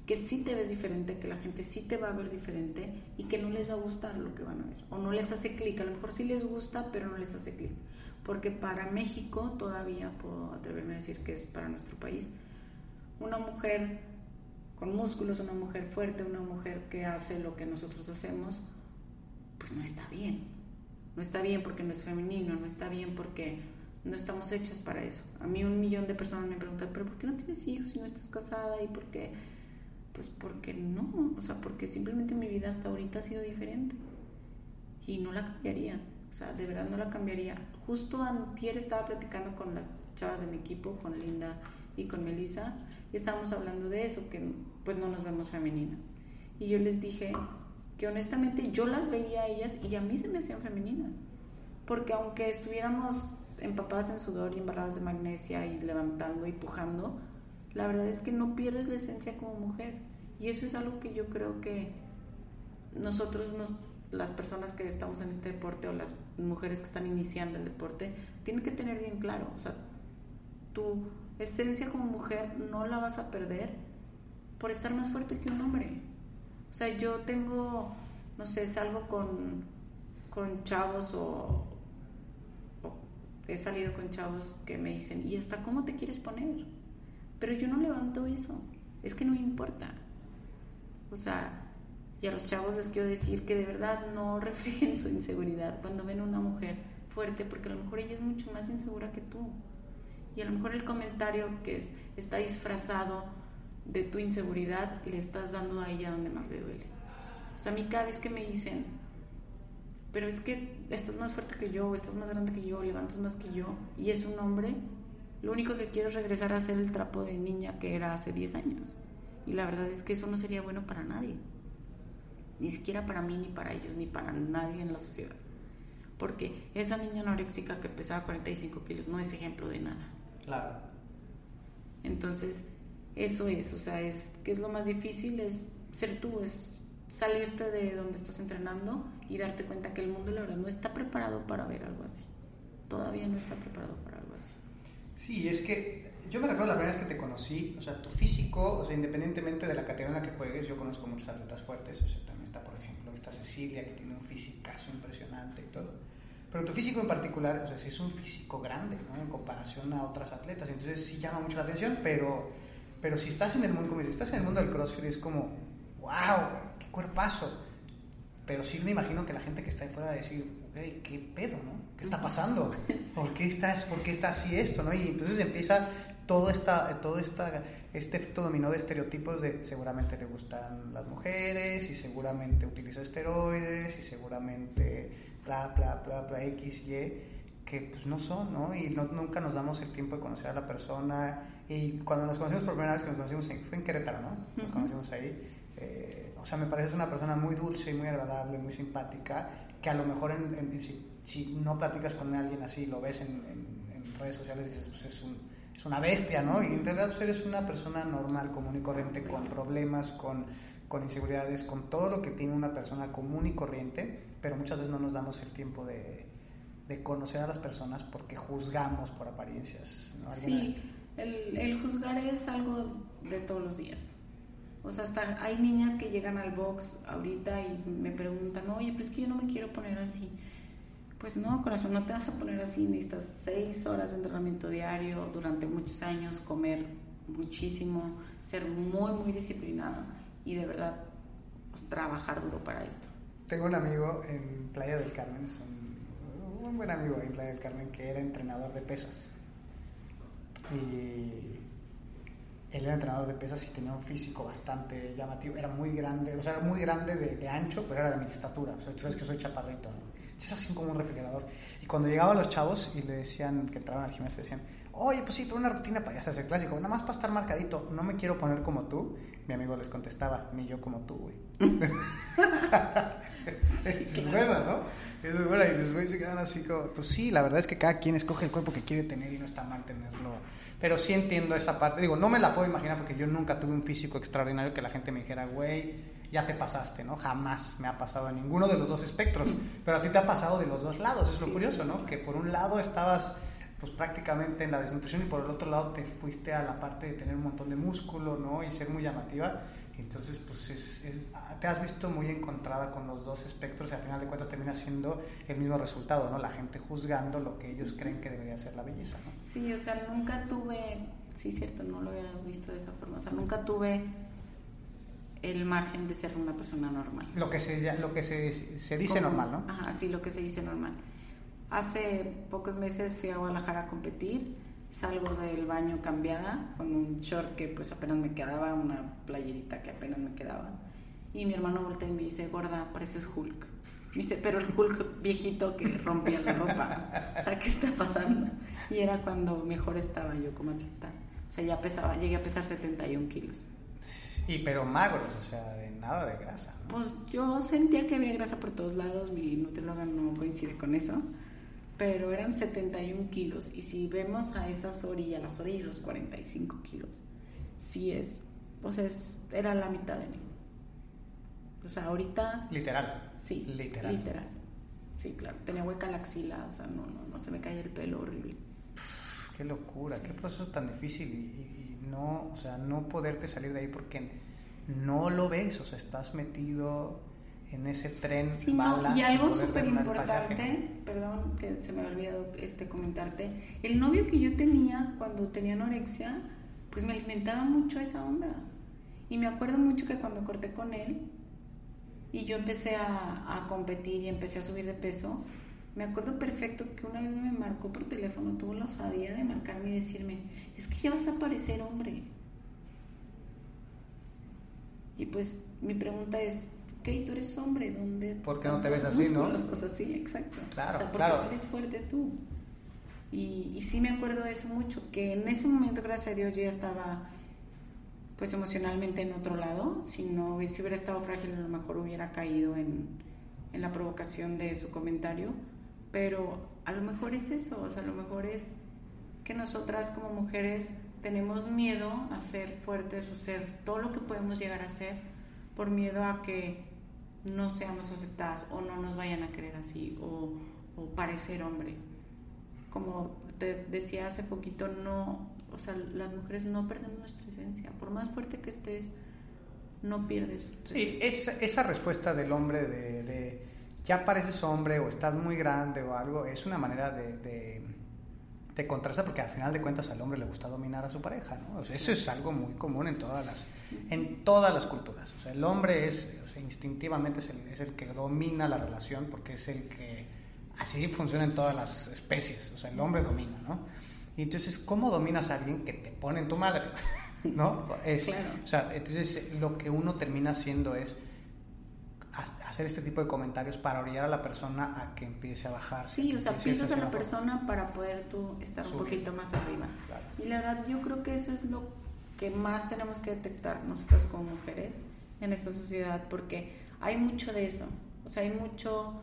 que sí te ves diferente, que la gente sí te va a ver diferente y que no les va a gustar lo que van a ver. O no les hace clic, a lo mejor sí les gusta, pero no les hace clic. Porque para México todavía puedo atreverme a decir que es para nuestro país. Una mujer con músculos, una mujer fuerte, una mujer que hace lo que nosotros hacemos, pues no está bien. No está bien porque no es femenino, no está bien porque no estamos hechas para eso. A mí un millón de personas me preguntan, pero ¿por qué no tienes hijos si no estás casada? ¿Y por qué? Pues porque no, o sea, porque simplemente mi vida hasta ahorita ha sido diferente. y no la cambiaría. O sea, de verdad no la cambiaría. Justo antier estaba platicando con las chavas de mi equipo, con Linda y con Melissa, y estábamos hablando de eso, que pues no nos vemos femeninas. Y yo les dije que honestamente yo las veía a ellas y a mí se me hacían femeninas. Porque aunque estuviéramos empapadas en sudor y embarradas de magnesia y levantando y pujando, la verdad es que no pierdes la esencia como mujer. Y eso es algo que yo creo que nosotros, nos, las personas que estamos en este deporte o las mujeres que están iniciando el deporte, tienen que tener bien claro. O sea, tu esencia como mujer no la vas a perder por estar más fuerte que un hombre. O sea, yo tengo, no sé, salgo con, con chavos o, he salido con chavos que me dicen, ¿y hasta cómo te quieres poner? Pero yo no levanto eso, es que no importa. O sea, y a los chavos les quiero decir que de verdad no (laughs) reflejen su inseguridad cuando ven a una mujer fuerte, porque a lo mejor ella es mucho más insegura que tú. Y a lo mejor el comentario que es, está disfrazado de tu inseguridad le estás dando a ella donde más le duele. O sea, a mí cada vez que me dicen, pero es que estás más fuerte que yo, o estás más grande que yo, levantas más que yo, y es un hombre, lo único que quiero es regresar a ser el trapo de niña que era hace 10 años. Y la verdad es que eso no sería bueno para nadie. Ni siquiera para mí, ni para ellos, ni para nadie en la sociedad. Porque esa niña anoréxica que pesaba 45 kilos no es ejemplo de nada. Claro. Entonces, eso es, o sea, es que es lo más difícil, es ser tú, es salirte de donde estás entrenando y darte cuenta que el mundo, la verdad, no está preparado para ver algo así. Todavía no está preparado para algo así. Sí, es que yo me recuerdo la primera vez que te conocí, o sea, tu físico, o sea, independientemente de la categoría en la que juegues, yo conozco muchos atletas fuertes, o sea, también está, por ejemplo, está Cecilia, que tiene un físicazo impresionante y todo. Pero tu físico en particular, o sea, sí es un físico grande, ¿no? En comparación a otras atletas, entonces sí llama mucho la atención, pero, pero si estás en el mundo, como si estás en el mundo del CrossFit, es como, wow, qué cuerpazo. Pero sí me imagino que la gente que está ahí fuera va a decir, hey, ¿qué pedo, no? ¿Qué está pasando? (laughs) ¿Por qué está, por qué está así esto, no? Y entonces empieza todo, esta, todo esta, este efecto dominó de estereotipos de seguramente le gustan las mujeres y seguramente utiliza esteroides y seguramente bla, bla, bla, bla, X, Y, que pues no son, ¿no? Y no, nunca nos damos el tiempo de conocer a la persona. Y cuando nos conocimos por primera vez, que nos conocimos en, fue en Querétaro, ¿no? Nos conocimos ahí. Eh, o sea, me parece una persona muy dulce y muy agradable, muy simpática, que a lo mejor en, en, si, si, no platicas con alguien así, lo ves en, en redes sociales, dices, pues es, un, es, una bestia, ¿no? Y en realidad pues eres una persona normal, común y corriente, con problemas, con, con inseguridades, con todo lo que tiene una persona común y corriente, pero muchas veces no nos damos el tiempo de, de conocer a las personas porque juzgamos por apariencias. ¿no? Sí, el, el juzgar es algo de todos los días. O sea, hasta hay niñas que llegan al box ahorita y me preguntan, oye, pues es que yo no me quiero poner así. Pues no, corazón, no te vas a poner así. Necesitas seis horas de entrenamiento diario durante muchos años, comer muchísimo, ser muy, muy disciplinado y de verdad pues, trabajar duro para esto. Tengo un amigo en Playa del Carmen, es un, buen amigo en Playa del Carmen, que era entrenador de pesas. Y él era entrenador de pesas y tenía un físico bastante llamativo. Era muy grande, o sea, era muy grande de, ancho, pero era de mi estatura. O sea, tú sabes que soy chaparrito, ¿no? Era así como un refrigerador. Y cuando llegaban los chavos y le decían que entraban al gimnasio, decían, oye, pues sí, pero una rutina para ya el clásico, nada más para estar marcadito, no me quiero poner como tú. Mi amigo les contestaba, ni yo como tú, güey. (laughs) es bueno, ¿no? Es bueno, y los güeyes se quedan así como, pues sí, la verdad es que cada quien escoge el cuerpo que quiere tener y no está mal tenerlo pero sí entiendo esa parte. Digo, no me la puedo imaginar porque yo nunca tuve un físico extraordinario que la gente me dijera, güey, ya te pasaste, ¿no? Jamás me ha pasado en ninguno de los dos espectros. Pero a ti te ha pasado de los dos lados, es lo sí. curioso, ¿no? Que por un lado estabas pues prácticamente en la desnutrición y por el otro lado te fuiste a la parte de tener un montón de músculo, ¿no? Y ser muy llamativa. Entonces, pues es, es, te has visto muy encontrada con los dos espectros y al final de cuentas termina siendo el mismo resultado, ¿no? La gente juzgando lo que ellos creen que debería ser la belleza, ¿no? Sí, o sea, nunca tuve, sí, cierto, no lo había visto de esa forma, o sea, nunca tuve el margen de ser una persona normal. Lo que se, lo que se, se dice Como, normal, ¿no? Ajá, sí, lo que se dice normal. Hace pocos meses fui a Guadalajara a competir salgo del baño cambiada con un short que pues apenas me quedaba, una playerita que apenas me quedaba. Y mi hermano voltea y me dice, gorda, pareces Hulk. Me dice, pero el Hulk viejito que rompía la ropa. O sea, ¿qué está pasando? Y era cuando mejor estaba yo como atleta. O sea, ya pesaba, llegué a pesar 71 kilos. Y pero magros, o sea, de nada de grasa. Pues yo sentía que había grasa por todos lados, mi nutrióloga no coincide con eso, pero eran 71 kilos. Y si vemos a esas orillas, las orillas, los 45 kilos, sí es, o sea, era la mitad de mí. O sea, ahorita... Literal. Sí. Literal. Literal. Sí, claro. Tenía hueca la axila, o sea, no, no, no se me caía el pelo horrible. qué locura, qué proceso tan difícil y, no, o sea, no poderte salir de ahí porque no lo ves, o sea, estás metido en ese tren sí, no, y algo súper importante, perdón que se me ha olvidado este comentarte, el novio que yo tenía cuando tenía anorexia, pues me alimentaba mucho esa onda. Y me acuerdo mucho que cuando corté con él, y yo empecé a, competir y empecé a subir de peso, me acuerdo perfecto que una vez me marcó por teléfono, tuvo la osadía de marcarme y decirme, es que ya vas a parecer hombre. Y pues mi pregunta es, ok, tú eres hombre, ¿dónde? ¿Por qué no te ves así, no? (laughs) O sea, sí, exacto. Claro, o sea, claro. eres fuerte tú. Y, y sí me acuerdo eso mucho, que en ese momento, gracias a Dios, yo ya estaba pues emocionalmente en otro lado. Si no si hubiera estado frágil, a lo mejor hubiera caído en, en la provocación de su comentario. Pero a lo mejor es eso, o sea, a lo mejor es que nosotras como mujeres tenemos miedo a ser fuertes o ser todo lo que podemos llegar a ser por miedo a que no seamos aceptadas o no nos vayan a querer así o, o parecer hombre. Como te decía hace poquito, no, o sea, las mujeres no perdemos nuestra esencia. Por más fuerte que estés, no pierdes. Sí, esa, esa respuesta del hombre de, ya pareces hombre o estás muy grande o algo, es una manera de, de, contrastar porque al final de cuentas al hombre le gusta dominar a su pareja, ¿no? eso es algo muy común en todas las, en todas las culturas. O sea, el hombre es, o sea, instintivamente es el, es el que domina la relación porque es el que así funciona en todas las especies. O sea, el hombre domina, ¿no? Y entonces, ¿cómo dominas a alguien que te pone en tu madre? (laughs) ¿No? Es, O sea, entonces lo que uno termina haciendo es hacer este tipo de comentarios para orillar a la persona a que empiece a bajar. Sí, o sea, piensas a la persona para poder tú estar un poquito más arriba. Y la verdad, yo creo que eso es lo que más tenemos que detectar nosotros como mujeres en esta sociedad, porque hay mucho de eso. O sea, hay mucho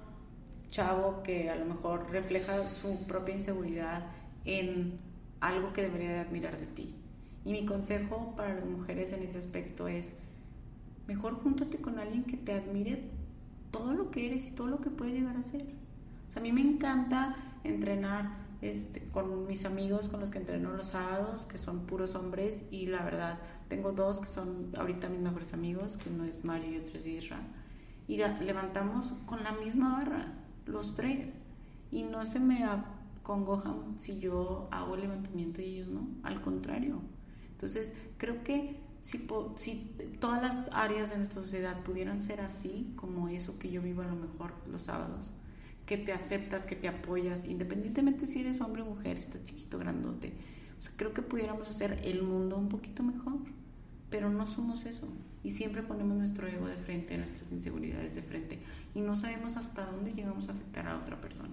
chavo que a lo mejor refleja su propia inseguridad en algo que debería de admirar de ti. Y mi consejo para las mujeres en ese aspecto es, mejor júntate con alguien que te admire todo lo que eres y todo lo que puedes llegar a ser. O sea, a mí me encanta entrenar este, con mis amigos con los que entreno los sábados, que son puros hombres, y la verdad, tengo dos que son ahorita mis mejores amigos, que uno es Mario y otro es Isra. Y levantamos con la misma barra, los tres. Y no se me congojan si yo hago el levantamiento y ellos no, al contrario. Entonces, creo que si, si todas las áreas de nuestra sociedad pudieran ser así, como eso que yo vivo a lo mejor los sábados, que te aceptas, que te apoyas, independientemente si eres hombre o mujer, estás chiquito, grandote, creo que pudiéramos hacer el mundo un poquito mejor, pero no somos eso. Y siempre ponemos nuestro ego de frente, nuestras inseguridades de frente, y no sabemos hasta dónde llegamos a afectar a otra persona.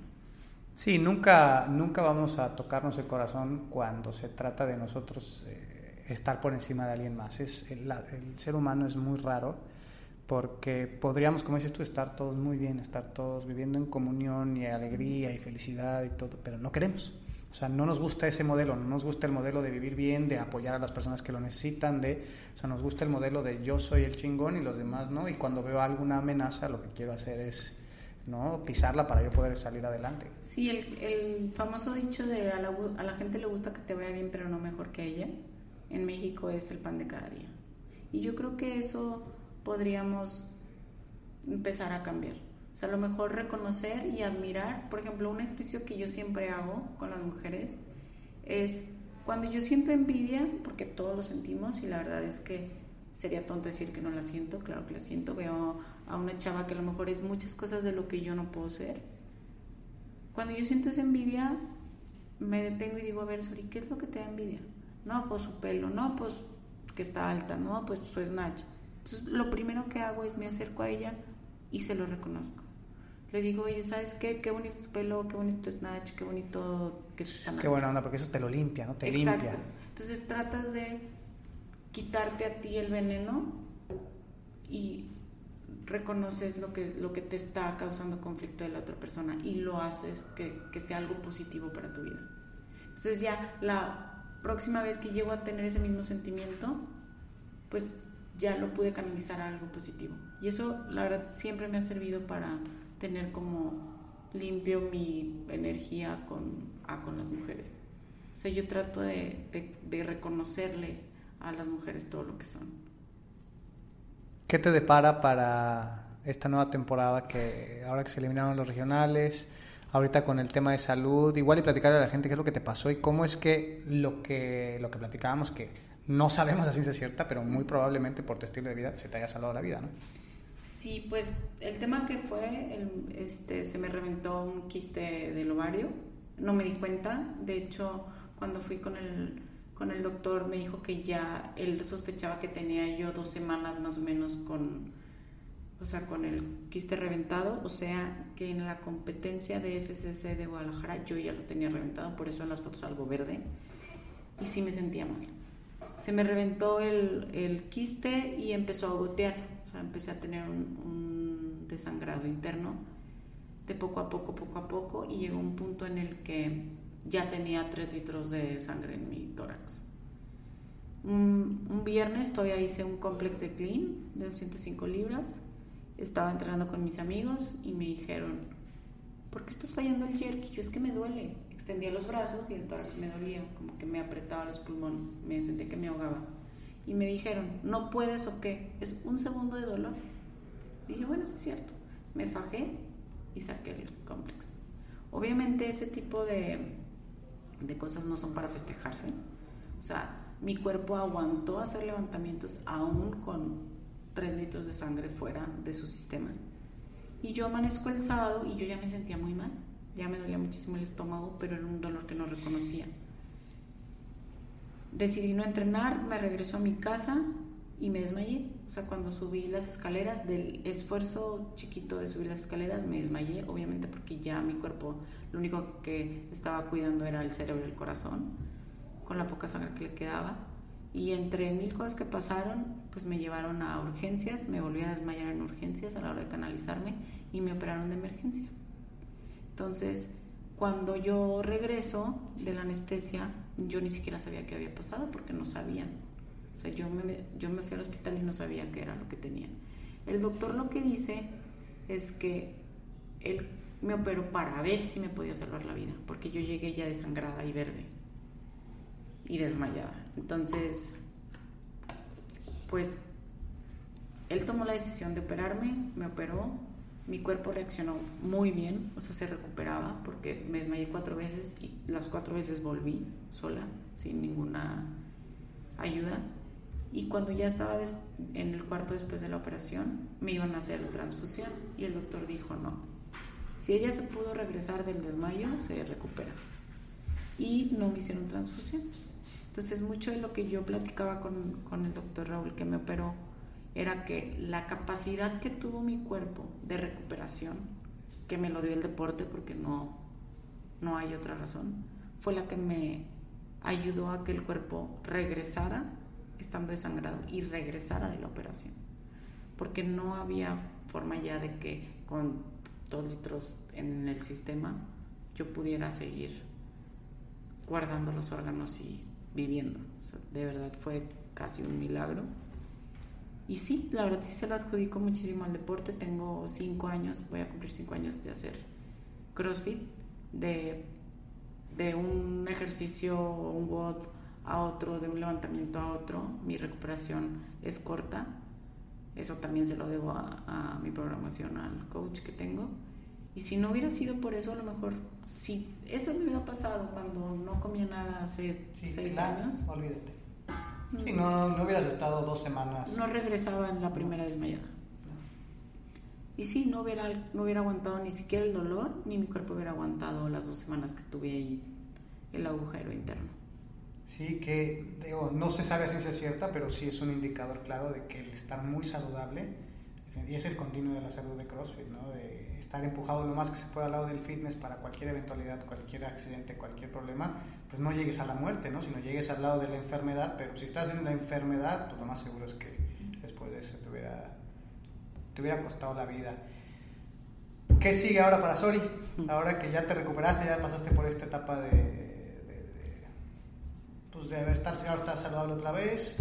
Sí, nunca, nunca vamos a tocarnos el corazón cuando se trata de nosotros eh, estar por encima de alguien más. Es, el, ser humano es muy raro porque podríamos, como dices tú, estar todos muy bien, estar todos viviendo en comunión y alegría y felicidad y todo, pero no queremos. O sea, no nos gusta ese modelo, no nos gusta el modelo de vivir bien, de apoyar a las personas que lo necesitan, de, o sea, nos gusta el modelo de yo soy el chingón y los demás no, y cuando veo alguna amenaza lo que quiero hacer es ¿no? Pisarla para yo poder salir adelante. Sí, el, el famoso dicho de a la, a la, gente le gusta que te vaya bien, pero no mejor que ella, en México es el pan de cada día. Y yo creo que eso podríamos empezar a cambiar. O sea, a lo mejor reconocer y admirar, por ejemplo, un ejercicio que yo siempre hago con las mujeres es cuando yo siento envidia, porque todos lo sentimos y la verdad es que sería tonto decir que no la siento, claro que la siento, veo a una chava que a lo mejor es muchas cosas de lo que yo no puedo ser. Cuando yo siento esa envidia, me detengo y digo, a ver, Sori, ¿qué es lo que te da envidia? No, pues su pelo, no, pues que está alta, no, pues su snatch. Entonces, lo primero que hago es me acerco a ella y se lo reconozco. le digo, oye, ¿sabes qué? Qué bonito tu pelo, qué bonito tu snatch, qué bonito que se están Qué buena onda, porque eso te lo limpia, ¿no? Te Exacto. limpia. Entonces tratas de quitarte a ti el veneno y reconoces lo que, lo que te está causando conflicto de la otra persona y lo haces que, que sea algo positivo para tu vida. Entonces ya la próxima vez que llego a tener ese mismo sentimiento, pues ya lo pude canalizar a algo positivo. Y eso, la verdad, siempre me ha servido para tener como limpio mi energía con, a, con las mujeres. O sea, yo trato de, de, de reconocerle a las mujeres todo lo que son. ¿Qué te depara para esta nueva temporada que ahora que se eliminaron los regionales, ahorita con el tema de salud, igual y platicarle a la gente qué es lo que te pasó y cómo es que lo que lo que platicábamos que no sabemos a ciencia cierta, pero muy probablemente por tu estilo de vida se te haya salvado la vida, ¿no? Sí, pues el tema que fue, el, este, se me reventó un quiste del ovario, no me di cuenta, de hecho cuando fui con el, con el doctor me dijo que ya él sospechaba que tenía yo dos semanas más o menos con, o sea, con el quiste reventado, o sea que en la competencia de FCC de Guadalajara yo ya lo tenía reventado, por eso en las fotos algo verde, y sí me sentía mal. Se me reventó el, el quiste y empezó a gotear, o sea, empecé a tener un, un desangrado interno de poco a poco, poco a poco, y llegó un punto en el que ya tenía 3 litros de sangre en mi tórax. Un, un, viernes todavía hice un complex de clean de 205 libras. Estaba entrenando con mis amigos y me dijeron, ¿por qué estás fallando el jerky? Yo es que me duele. Extendía los brazos y el tórax me dolía, como que me apretaba los pulmones, me sentía que me ahogaba. Y me dijeron, ¿no puedes o qué? Es un segundo de dolor. Dije, bueno, eso es cierto. Me fajé y saqué el complex. Obviamente ese tipo de, de cosas no son para festejarse. O sea, mi cuerpo aguantó hacer levantamientos aún con 3 litros de sangre fuera de su sistema. Y yo amanezco el sábado y yo ya me sentía muy mal. Ya me dolía muchísimo el estómago, pero era un dolor que no reconocía. Decidí no entrenar, me regreso a mi casa y me desmayé. O sea, cuando subí las escaleras, del esfuerzo chiquito de subir las escaleras, me desmayé, obviamente porque ya mi cuerpo lo único que estaba cuidando era el cerebro y el corazón, con la poca sangre que le quedaba. Y entre mil cosas que pasaron, pues me llevaron a urgencias, me volví a desmayar en urgencias a la hora de canalizarme y me operaron de emergencia. Entonces, cuando yo regreso de la anestesia, yo ni siquiera sabía qué había pasado porque no sabían. O sea, yo me, yo me fui al hospital y no sabía qué era lo que tenía. El doctor lo que dice es que él me operó para ver si me podía salvar la vida, porque yo llegué ya desangrada y verde y desmayada. Entonces, pues él tomó la decisión de operarme, me operó, mi cuerpo reaccionó muy bien, o sea, se recuperaba porque me desmayé cuatro veces y las cuatro veces volví sola, sin ninguna ayuda. Y cuando ya estaba en el cuarto después de la operación, me iban a hacer transfusión y el doctor dijo no. Si ella se pudo regresar del desmayo, se recupera. Y no me hicieron transfusión. Entonces, mucho de lo que yo platicaba con, el doctor Raúl que me operó era que la capacidad que tuvo mi cuerpo de recuperación, que me lo dio el deporte porque no, no hay otra razón, fue la que me ayudó a que el cuerpo regresara estando desangrado y regresara de la operación. Porque no había forma ya de que con dos litros en el sistema yo pudiera seguir guardando los órganos y viviendo. O sea, de verdad fue casi un milagro. Y sí, la verdad sí se lo adjudico muchísimo al deporte. Tengo cinco años, voy a cumplir cinco años de hacer CrossFit, de, de un ejercicio, un WOD a otro, de un levantamiento a otro. Mi recuperación es corta. Eso también se lo debo a, a mi programación, al coach que tengo. Y si no hubiera sido por eso, a lo mejor si eso me hubiera pasado cuando no comía nada hace Sí, seis nada, años, Olvídate. Sí, no, no, no hubieras estado dos semanas. no regresaba en la primera desmayada. Y sí, no hubiera, no hubiera aguantado ni siquiera el dolor, ni mi cuerpo hubiera aguantado las dos semanas que tuve ahí el agujero interno. Sí, que digo, no se sabe a ciencia cierta, pero sí es un indicador claro de que el estar muy saludable Y es el continuo de la salud de CrossFit, ¿no? De estar empujado lo más que se pueda al lado del fitness para cualquier eventualidad, cualquier accidente, cualquier problema, pues no llegues a la muerte, ¿no? Sino llegues al lado de la enfermedad, pero si estás en la enfermedad, pues lo más seguro es que después de eso te hubiera, te hubiera costado la vida. ¿Qué sigue ahora para Sori? Ahora que ya te recuperaste, ya pasaste por esta etapa de, de, pues de estar, estar saludable otra vez.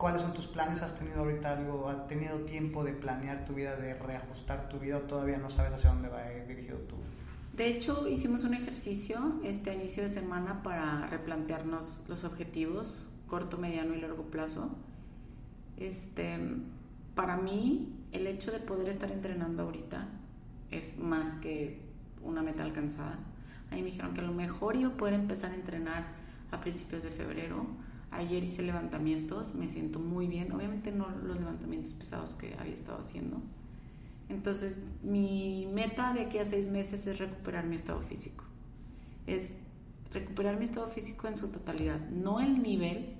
¿Cuáles son tus planes? ¿Has tenido ahorita algo? ¿Has tenido tiempo de planear tu vida, de reajustar tu vida o todavía no sabes hacia dónde va a ir dirigido tú? De hecho, hicimos un ejercicio este inicio de semana para replantearnos los objetivos corto, mediano y largo plazo. Este, para mí, el hecho de poder estar entrenando ahorita es más que una meta alcanzada. A mí me dijeron que a lo mejor iba a poder empezar a entrenar a principios de febrero. Ayer hice levantamientos, me siento muy bien. Obviamente no los levantamientos pesados que había estado haciendo. Entonces, mi meta de aquí a seis meses es recuperar mi estado físico. Es recuperar mi estado físico en su totalidad. No el nivel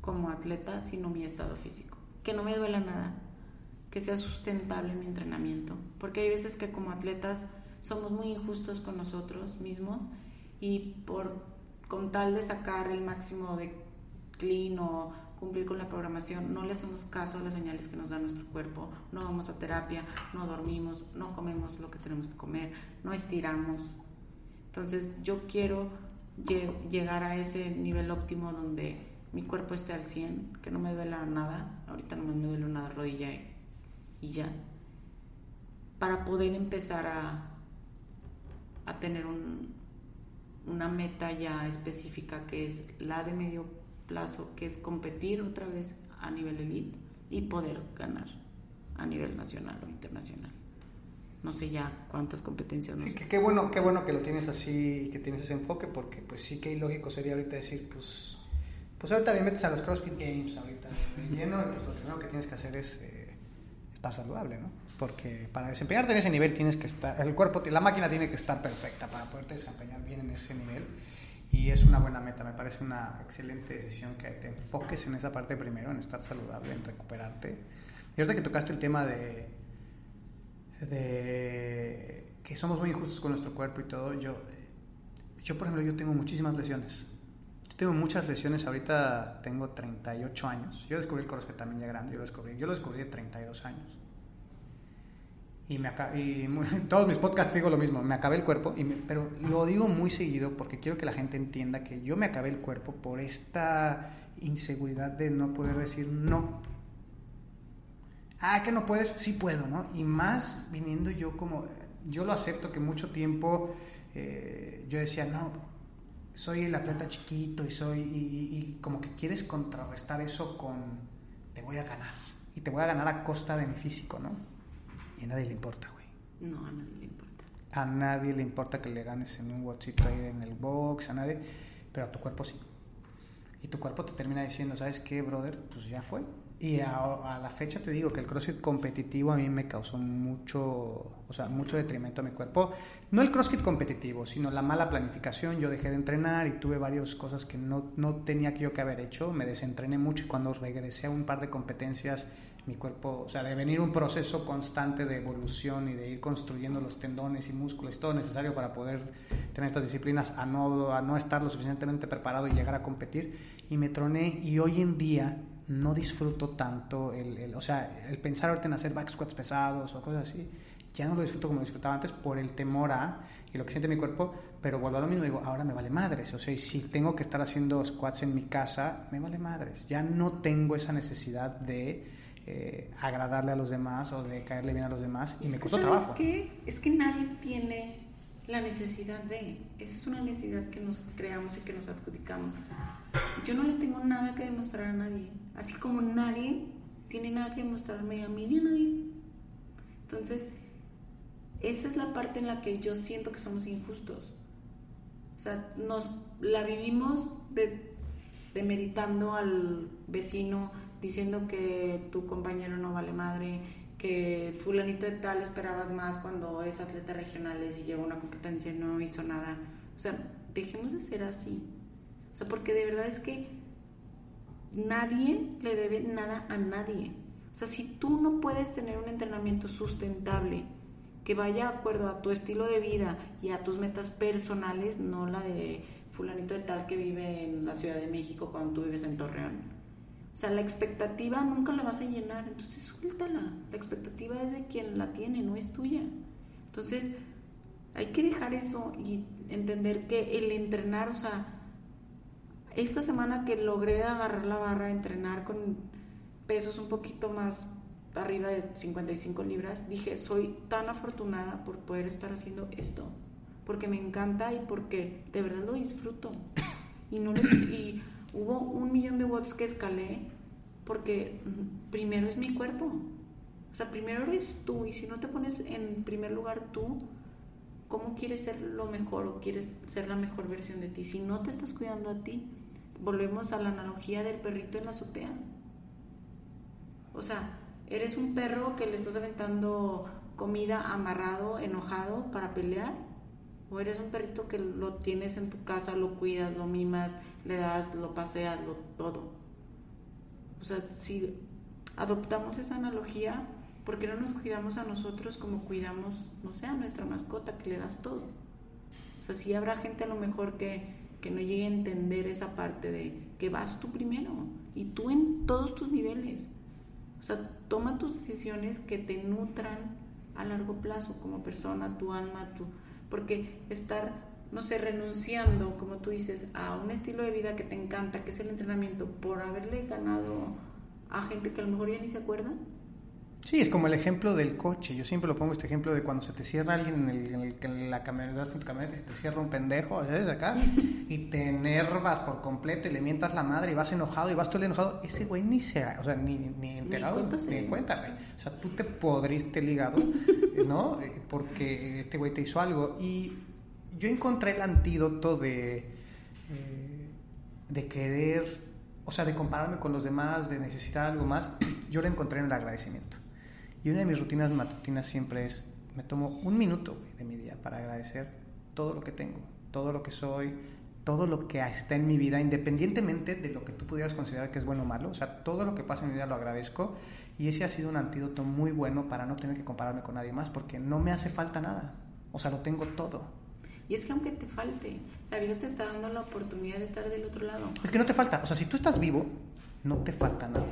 como atleta, sino mi estado físico. Que no me duela nada que sea sustentable mi entrenamiento, porque hay veces que como atletas somos muy injustos con nosotros mismos y por con tal de sacar el máximo de clean o cumplir con la programación, no le hacemos caso a las señales que nos da nuestro cuerpo, no vamos a terapia, no dormimos, no comemos lo que tenemos que comer, no estiramos. Entonces yo quiero llegar a ese nivel óptimo donde mi cuerpo esté al 100, que no me duela nada, ahorita no me duele una rodilla y ya, para poder empezar a, a tener un, una meta ya específica que es la de medio plazo, que es competir otra vez a nivel elite y poder ganar a nivel nacional o internacional. No sé ya cuántas competencias. No qué bueno, qué bueno que lo tienes así y que tienes ese enfoque, porque pues sí que ilógico sería ahorita decir, pues, pues ahorita bien metes a los CrossFit Games ahorita de lleno, pues lo primero que tienes que hacer es eh, estar saludable, ¿no? Porque para desempeñarte en ese nivel tienes que estar, el cuerpo, la máquina tiene que estar perfecta para poderte desempeñar bien en ese nivel y es una buena meta, me parece una excelente decisión que te enfoques en esa parte primero, en estar saludable, en recuperarte. Y ahorita que tocaste el tema de, de que somos muy injustos con nuestro cuerpo y todo, yo, yo por ejemplo, yo tengo muchísimas lesiones. Tengo muchas lesiones, ahorita tengo 38 años. Yo descubrí el CrossFit también ya grande, yo lo descubrí, yo lo descubrí de 32 años. Y, me y (laughs) todos mis podcasts digo lo mismo, me acabé el cuerpo, y pero lo digo muy seguido porque quiero que la gente entienda que yo me acabé el cuerpo por esta inseguridad de no poder decir no. Ah, que no puedes, sí puedo, ¿no? Y más viniendo yo como, yo lo acepto que mucho tiempo eh, yo decía, no, soy el atleta chiquito y soy, y, como que quieres contrarrestar eso con, te voy a ganar, y te voy a ganar a costa de mi físico, ¿no? Y a nadie le importa, güey. No, a nadie le importa. A nadie le importa que le ganes en un WhatsApp ahí en el box, a nadie, pero a tu cuerpo sí. Y tu cuerpo te termina diciendo, ¿sabes qué, brother? Pues ya fue. Y a, la fecha te digo que el CrossFit competitivo a mí me causó mucho, o sea, mucho detrimento a mi cuerpo. No el CrossFit competitivo, sino la mala planificación. Yo dejé de entrenar y tuve varias cosas que no, no tenía yo que haber hecho. Me desentrené mucho y cuando regresé a un par de competencias, mi cuerpo, o sea, de venir un proceso constante de evolución y de ir construyendo los tendones y músculos y todo necesario para poder tener estas disciplinas a no, a no estar lo suficientemente preparado y llegar a competir. Y me troné y hoy en día no disfruto tanto el, o sea, el pensar ahorita en hacer back squats pesados o cosas así, ya no lo disfruto como lo disfrutaba antes por el temor a y lo que siente mi cuerpo, pero vuelvo a lo mismo, digo, ahora me vale madres, o sea, si tengo que estar haciendo squats en mi casa, me vale madres, ya no tengo esa necesidad de eh, agradarle a los demás o de caerle bien a los demás y me costó trabajo. Que, es que nadie tiene la necesidad de, esa es una necesidad que nos creamos y que nos adjudicamos. Yo no le tengo nada que demostrar a nadie, así como nadie tiene nada que demostrarme a mí ni a nadie. Entonces, esa es la parte en la que yo siento que somos injustos. O sea, nos la vivimos de, demeritando al vecino, diciendo que tu compañero no vale madre, que fulanito de tal esperabas más cuando es atleta regionales y lleva una competencia y no hizo nada. O sea, dejemos de ser así. O sea, porque de verdad es que nadie le debe nada a nadie. O sea, si tú no puedes tener un entrenamiento sustentable que vaya de acuerdo a tu estilo de vida y a tus metas personales, no la de fulanito de tal que vive en la Ciudad de México cuando tú vives en Torreón. O sea, la expectativa nunca la vas a llenar, entonces suéltala. La expectativa es de quien la tiene, no es tuya. Entonces, hay que dejar eso y entender que el entrenar, o sea, esta semana que logré agarrar la barra, entrenar con pesos un poquito más arriba de 55 libras, dije, soy tan afortunada por poder estar haciendo esto, porque me encanta y porque de verdad lo disfruto. Y, no y hubo un millón de watts que escalé porque primero es mi cuerpo. O sea, primero eres tú y si no te pones en primer lugar tú, ¿cómo quieres ser lo mejor o quieres ser la mejor versión de ti? Si no te estás cuidando a ti, volvemos a la analogía del perrito en la azotea. O sea, eres un perro que le estás aventando comida amarrado, enojado para pelear. O eres un perrito que lo tienes en tu casa, lo cuidas, lo mimas, le das, lo paseas, lo todo. O sea, si adoptamos esa analogía, ¿por qué no nos cuidamos a nosotros como cuidamos, no sé, a nuestra mascota que le das todo? O sea, si habrá gente a lo mejor que, que no llegue a entender esa parte de que vas tú primero y tú en todos tus niveles. O sea, toma tus decisiones que te nutran a largo plazo como persona, tu alma, tu... Porque estar, no sé, renunciando, como tú dices, a un estilo de vida que te encanta, que es el entrenamiento, por haberle ganado a gente que a lo mejor ya ni se acuerda, Sí, es como el ejemplo del coche. Yo siempre lo pongo este ejemplo de cuando se te cierra alguien en, el, en, el, en la camioneta, en tu camioneta, se te cierra un pendejo, ¿sabes? Acá, (laughs) y te enervas por completo y le mientas la madre y vas enojado y vas todo el enojado. Ese güey ni se, o sea, ni, ni enterado, ni, en cuenta, güey. O sea, tú te podriste ligado, (laughs) ¿no? Porque este güey te hizo algo. Y yo encontré el antídoto de, eh, de querer, o sea, de compararme con los demás, de necesitar algo más. (clears throat) Yo lo encontré en el agradecimiento. Y una de mis rutinas matutinas siempre es, me tomo un minuto de mi día para agradecer todo lo que tengo, todo lo que soy, todo lo que está en mi vida, independientemente de lo que tú pudieras considerar que es bueno o malo. O sea, todo lo que pasa en mi vida lo agradezco. Y ese ha sido un antídoto muy bueno para no tener que compararme con nadie más, porque no me hace falta nada. O sea, lo tengo todo. Y es que aunque te falte, la vida te está dando la oportunidad de estar del otro lado. Es que no te falta. O sea, si tú estás vivo, no te falta nada.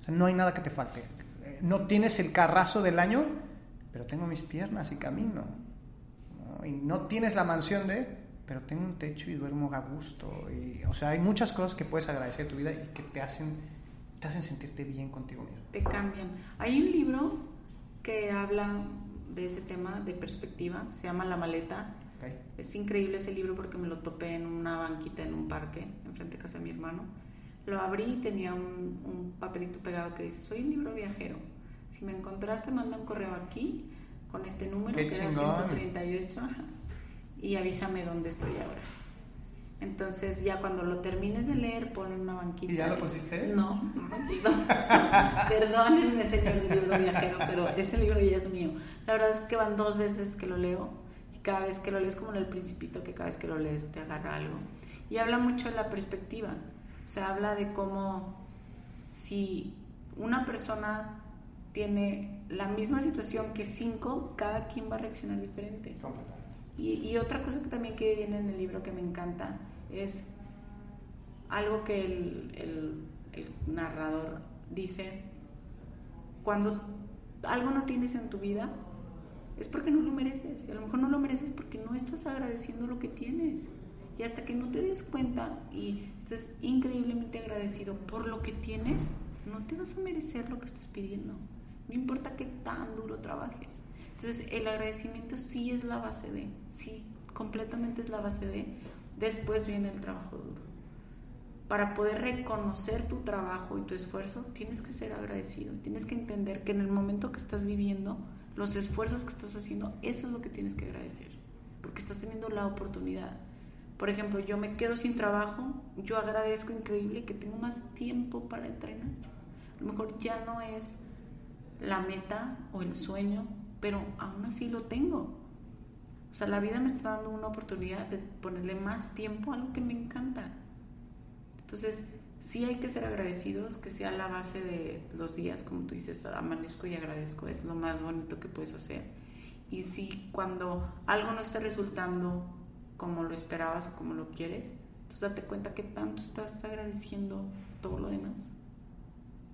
O sea, no hay nada que te falte no tienes el carrazo del año, pero tengo mis piernas y camino. ¿no? Y no tienes la mansión de, pero tengo un techo y duermo a gusto. Y, o sea, hay muchas cosas que puedes agradecer en tu vida y que te hacen, te hacen sentirte bien contigo mismo. Te cambian. Hay un libro que habla de ese tema de perspectiva, se llama La maleta. Okay. Es increíble ese libro porque me lo topé en una banquita en un parque, enfrente de casa de mi hermano. Lo abrí y tenía un, un, papelito pegado que dice, soy un libro viajero. Si me encontraste, manda un correo aquí con este número Qué que chingón. era 138 ajá, y avísame dónde estoy ahora. Entonces ya cuando lo termines de leer, ponle una banquita. ¿Y ya lo pusiste? No, no digo. (laughs) Perdónenme, señor libro viajero, pero ese libro ya es mío. La verdad es que van dos veces que lo leo y cada vez que lo lees como en el principito, que cada vez que lo lees te agarra algo. Y habla mucho de la perspectiva. O sea, habla de cómo si una persona tiene la misma situación que cinco, cada quien va a reaccionar diferente. Y, y, otra cosa que también que viene en el libro que me encanta es algo que el, el, el narrador dice, cuando algo no tienes en tu vida, es porque no lo mereces. Y a lo mejor no lo mereces porque no estás agradeciendo lo que tienes. Y hasta que no te des cuenta y estés increíblemente agradecido por lo que tienes, no te vas a merecer lo que estás pidiendo. No importa qué tan duro trabajes. Entonces, el agradecimiento sí es la base de, sí, completamente es la base de, después viene el trabajo duro. Para poder reconocer tu trabajo y tu esfuerzo, tienes que ser agradecido. Tienes que entender que en el momento que estás viviendo, los esfuerzos que estás haciendo, eso es lo que tienes que agradecer. Porque estás teniendo la oportunidad. Por ejemplo, yo me quedo sin trabajo, yo agradezco increíble que tengo más tiempo para entrenar. A lo mejor ya no es la meta o el sueño, pero aún así lo tengo. O sea, la vida me está dando una oportunidad de ponerle más tiempo a algo que me encanta. Entonces, sí hay que ser agradecidos, que sea la base de los días, como tú dices, amanezco y agradezco, es lo más bonito que puedes hacer. Y si cuando algo no está resultando como lo esperabas o como lo quieres, entonces date cuenta que tanto estás agradeciendo todo lo demás,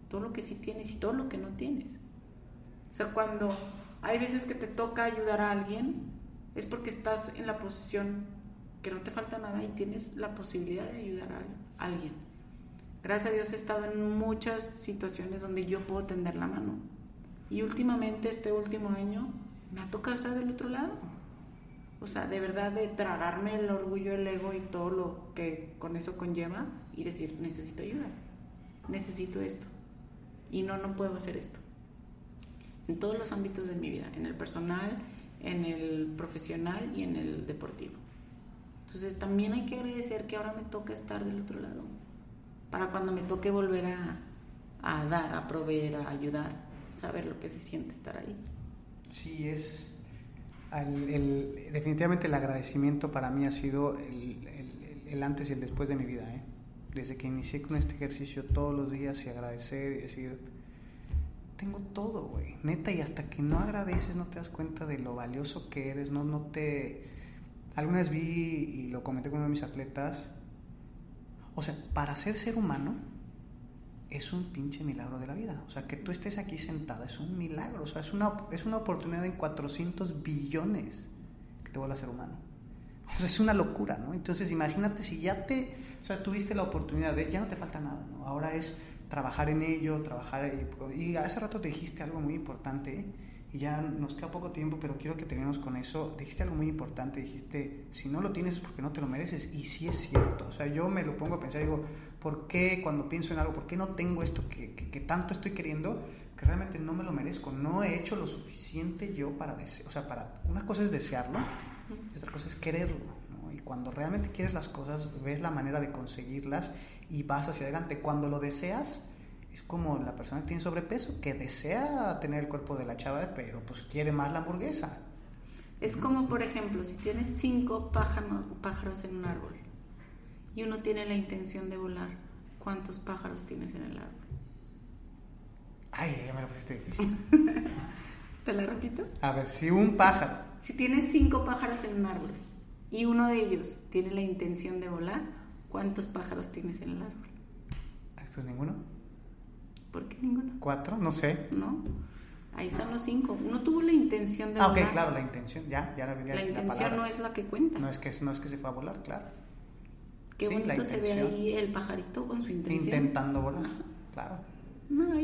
todo lo que sí tienes y todo lo que no tienes. O sea, cuando hay veces que te toca ayudar a alguien, es porque estás en la posición que no te falta nada y tienes la posibilidad de ayudar a alguien. Gracias a Dios he estado en muchas situaciones donde yo puedo tender la mano. Y últimamente, este último año, me ha tocado estar del otro lado. O sea, de verdad de tragarme el orgullo, el ego y todo lo que con eso conlleva y decir, necesito ayuda, necesito esto. Y no, no puedo hacer esto. En todos los ámbitos de mi vida, en el personal, en el profesional y en el deportivo. Entonces también hay que agradecer que ahora me toca estar del otro lado, para cuando me toque volver a, dar, a proveer, a ayudar, saber lo que se siente estar ahí. Sí, es... Definitivamente el agradecimiento para mí ha sido el, el, antes y el después de mi vida. ¿eh? Desde que inicié con este ejercicio todos los días y agradecer y decir, tengo todo, güey. Neta, y hasta que no agradeces no te das cuenta de lo valioso que eres, no, no te... Alguna vez vi y lo comenté con uno de mis atletas, o sea, para ser ser humano es un pinche milagro de la vida. O sea, que tú estés aquí sentada es un milagro. O sea, es una, es una oportunidad en 400 billones que te vuelva a ser humano. O sea, es una locura, ¿no? Entonces, imagínate si ya te, o sea, tuviste la oportunidad de, ya no te falta nada, ¿no? Ahora es trabajar en ello, trabajar, y, y hace rato te dijiste algo muy importante, y ya nos queda poco tiempo, pero quiero que terminemos con eso. Dijiste algo muy importante, dijiste, si no lo tienes es porque no te lo mereces, y sí es cierto. O sea, yo me lo pongo a pensar, digo, ¿por qué cuando pienso en algo, por qué no tengo esto que, que, tanto estoy queriendo, que realmente no me lo merezco? No he hecho lo suficiente yo para desear, o sea, para, una cosa es desearlo, y otra cosa es quererlo. Y cuando realmente quieres las cosas, ves la manera de conseguirlas y vas hacia adelante. Cuando lo deseas, es como la persona que tiene sobrepeso, que desea tener el cuerpo de la chava, pero pues quiere más la hamburguesa. Es como, por ejemplo, si tienes cinco pájaros, pájaros en un árbol y uno tiene la intención de volar, ¿cuántos pájaros tienes en el árbol? Ay, ya me lo pusiste difícil. (laughs) ¿Te la repito? A ver, si un pájaro. Si tienes cinco pájaros en un árbol y uno de ellos tiene la intención de volar, ¿cuántos pájaros tienes en el árbol? Pues ninguno. ¿Por qué ninguno? ¿Cuatro? No sé. No. Ahí están los cinco. Uno tuvo la intención de ah, volar. Ah, ok, claro, la intención. Ya, ya la La intención no es la que cuenta. No es que, no es que se fue a volar, claro. Qué bonito se ve ahí el pajarito con su intención. Intentando volar, claro. No, ahí.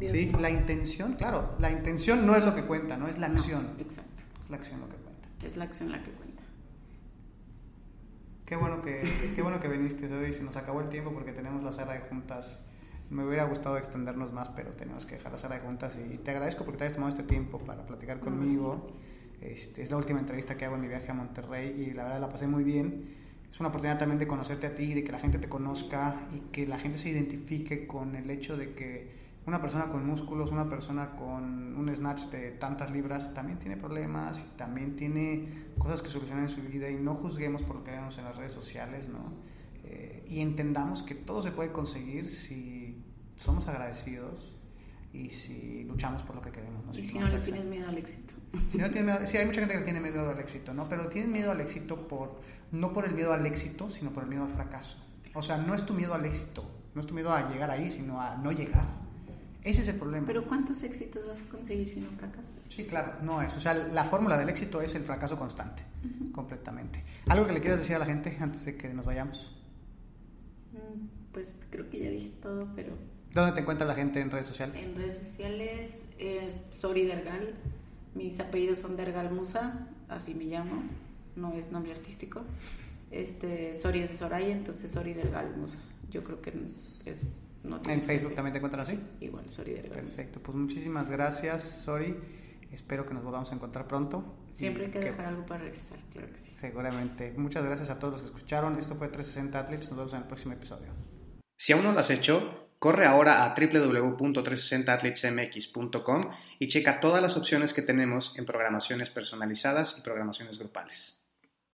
Sí, la intención, claro. La intención no es lo que cuenta, no es la acción. exacto. Es la acción lo que cuenta. Es la acción la que cuenta. Qué bueno que, qué bueno que viniste hoy. Se nos acabó el tiempo porque tenemos la sala de juntas me hubiera gustado extendernos más, pero tenemos que dejar la sala de juntas y te agradezco porque te hayas tomado este tiempo para platicar conmigo. Este, es la última entrevista que hago en mi viaje a Monterrey y la verdad la pasé muy bien. Es una oportunidad también de conocerte a ti, de que la gente te conozca y que la gente se identifique con el hecho de que una persona con músculos, una persona con un snatch de tantas libras también tiene problemas y también tiene cosas que solucionar en su vida y no juzguemos por lo que vemos en las redes sociales, ¿no? Eh, y entendamos que todo se puede conseguir si somos agradecidos y si luchamos por lo que queremos. Y si no le tienes miedo al éxito. Si no tienes miedo, sí, hay mucha gente que tiene miedo al éxito, ¿no? Pero tienen miedo al éxito por, no por el miedo al éxito, sino por el miedo al fracaso. O sea, no es tu miedo al éxito, no es tu miedo a llegar ahí, sino a no llegar. Ese es el problema. Pero ¿cuántos éxitos vas a conseguir si no fracasas? Sí, claro, no es. O sea, la fórmula del éxito es el fracaso constante, completamente. ¿Algo que le quieras decir a la gente antes de que nos vayamos? Mm, pues creo que ya dije todo, pero ¿Dónde te encuentra la gente en redes sociales? En redes sociales es Sori Dergal. Mis apellidos son Dergal Musa, así me llamo, no es nombre artístico. Este, Sori es de Soraya, entonces Sori Dergal Musa. Yo creo que es... No ¿En Facebook también te encuentras así? Sí, igual, Sori Dergal Perfecto, pues muchísimas gracias, Sori. Espero que nos volvamos a encontrar pronto. Siempre hay que, dejar algo para regresar, claro que sí. Seguramente. Muchas gracias a todos los que escucharon. Esto fue 360 Athletes. Nos vemos en el próximo episodio. Si aún no lo has hecho, Corre ahora a www.360athletesmx.com y checa todas las opciones que tenemos en programaciones personalizadas y programaciones grupales.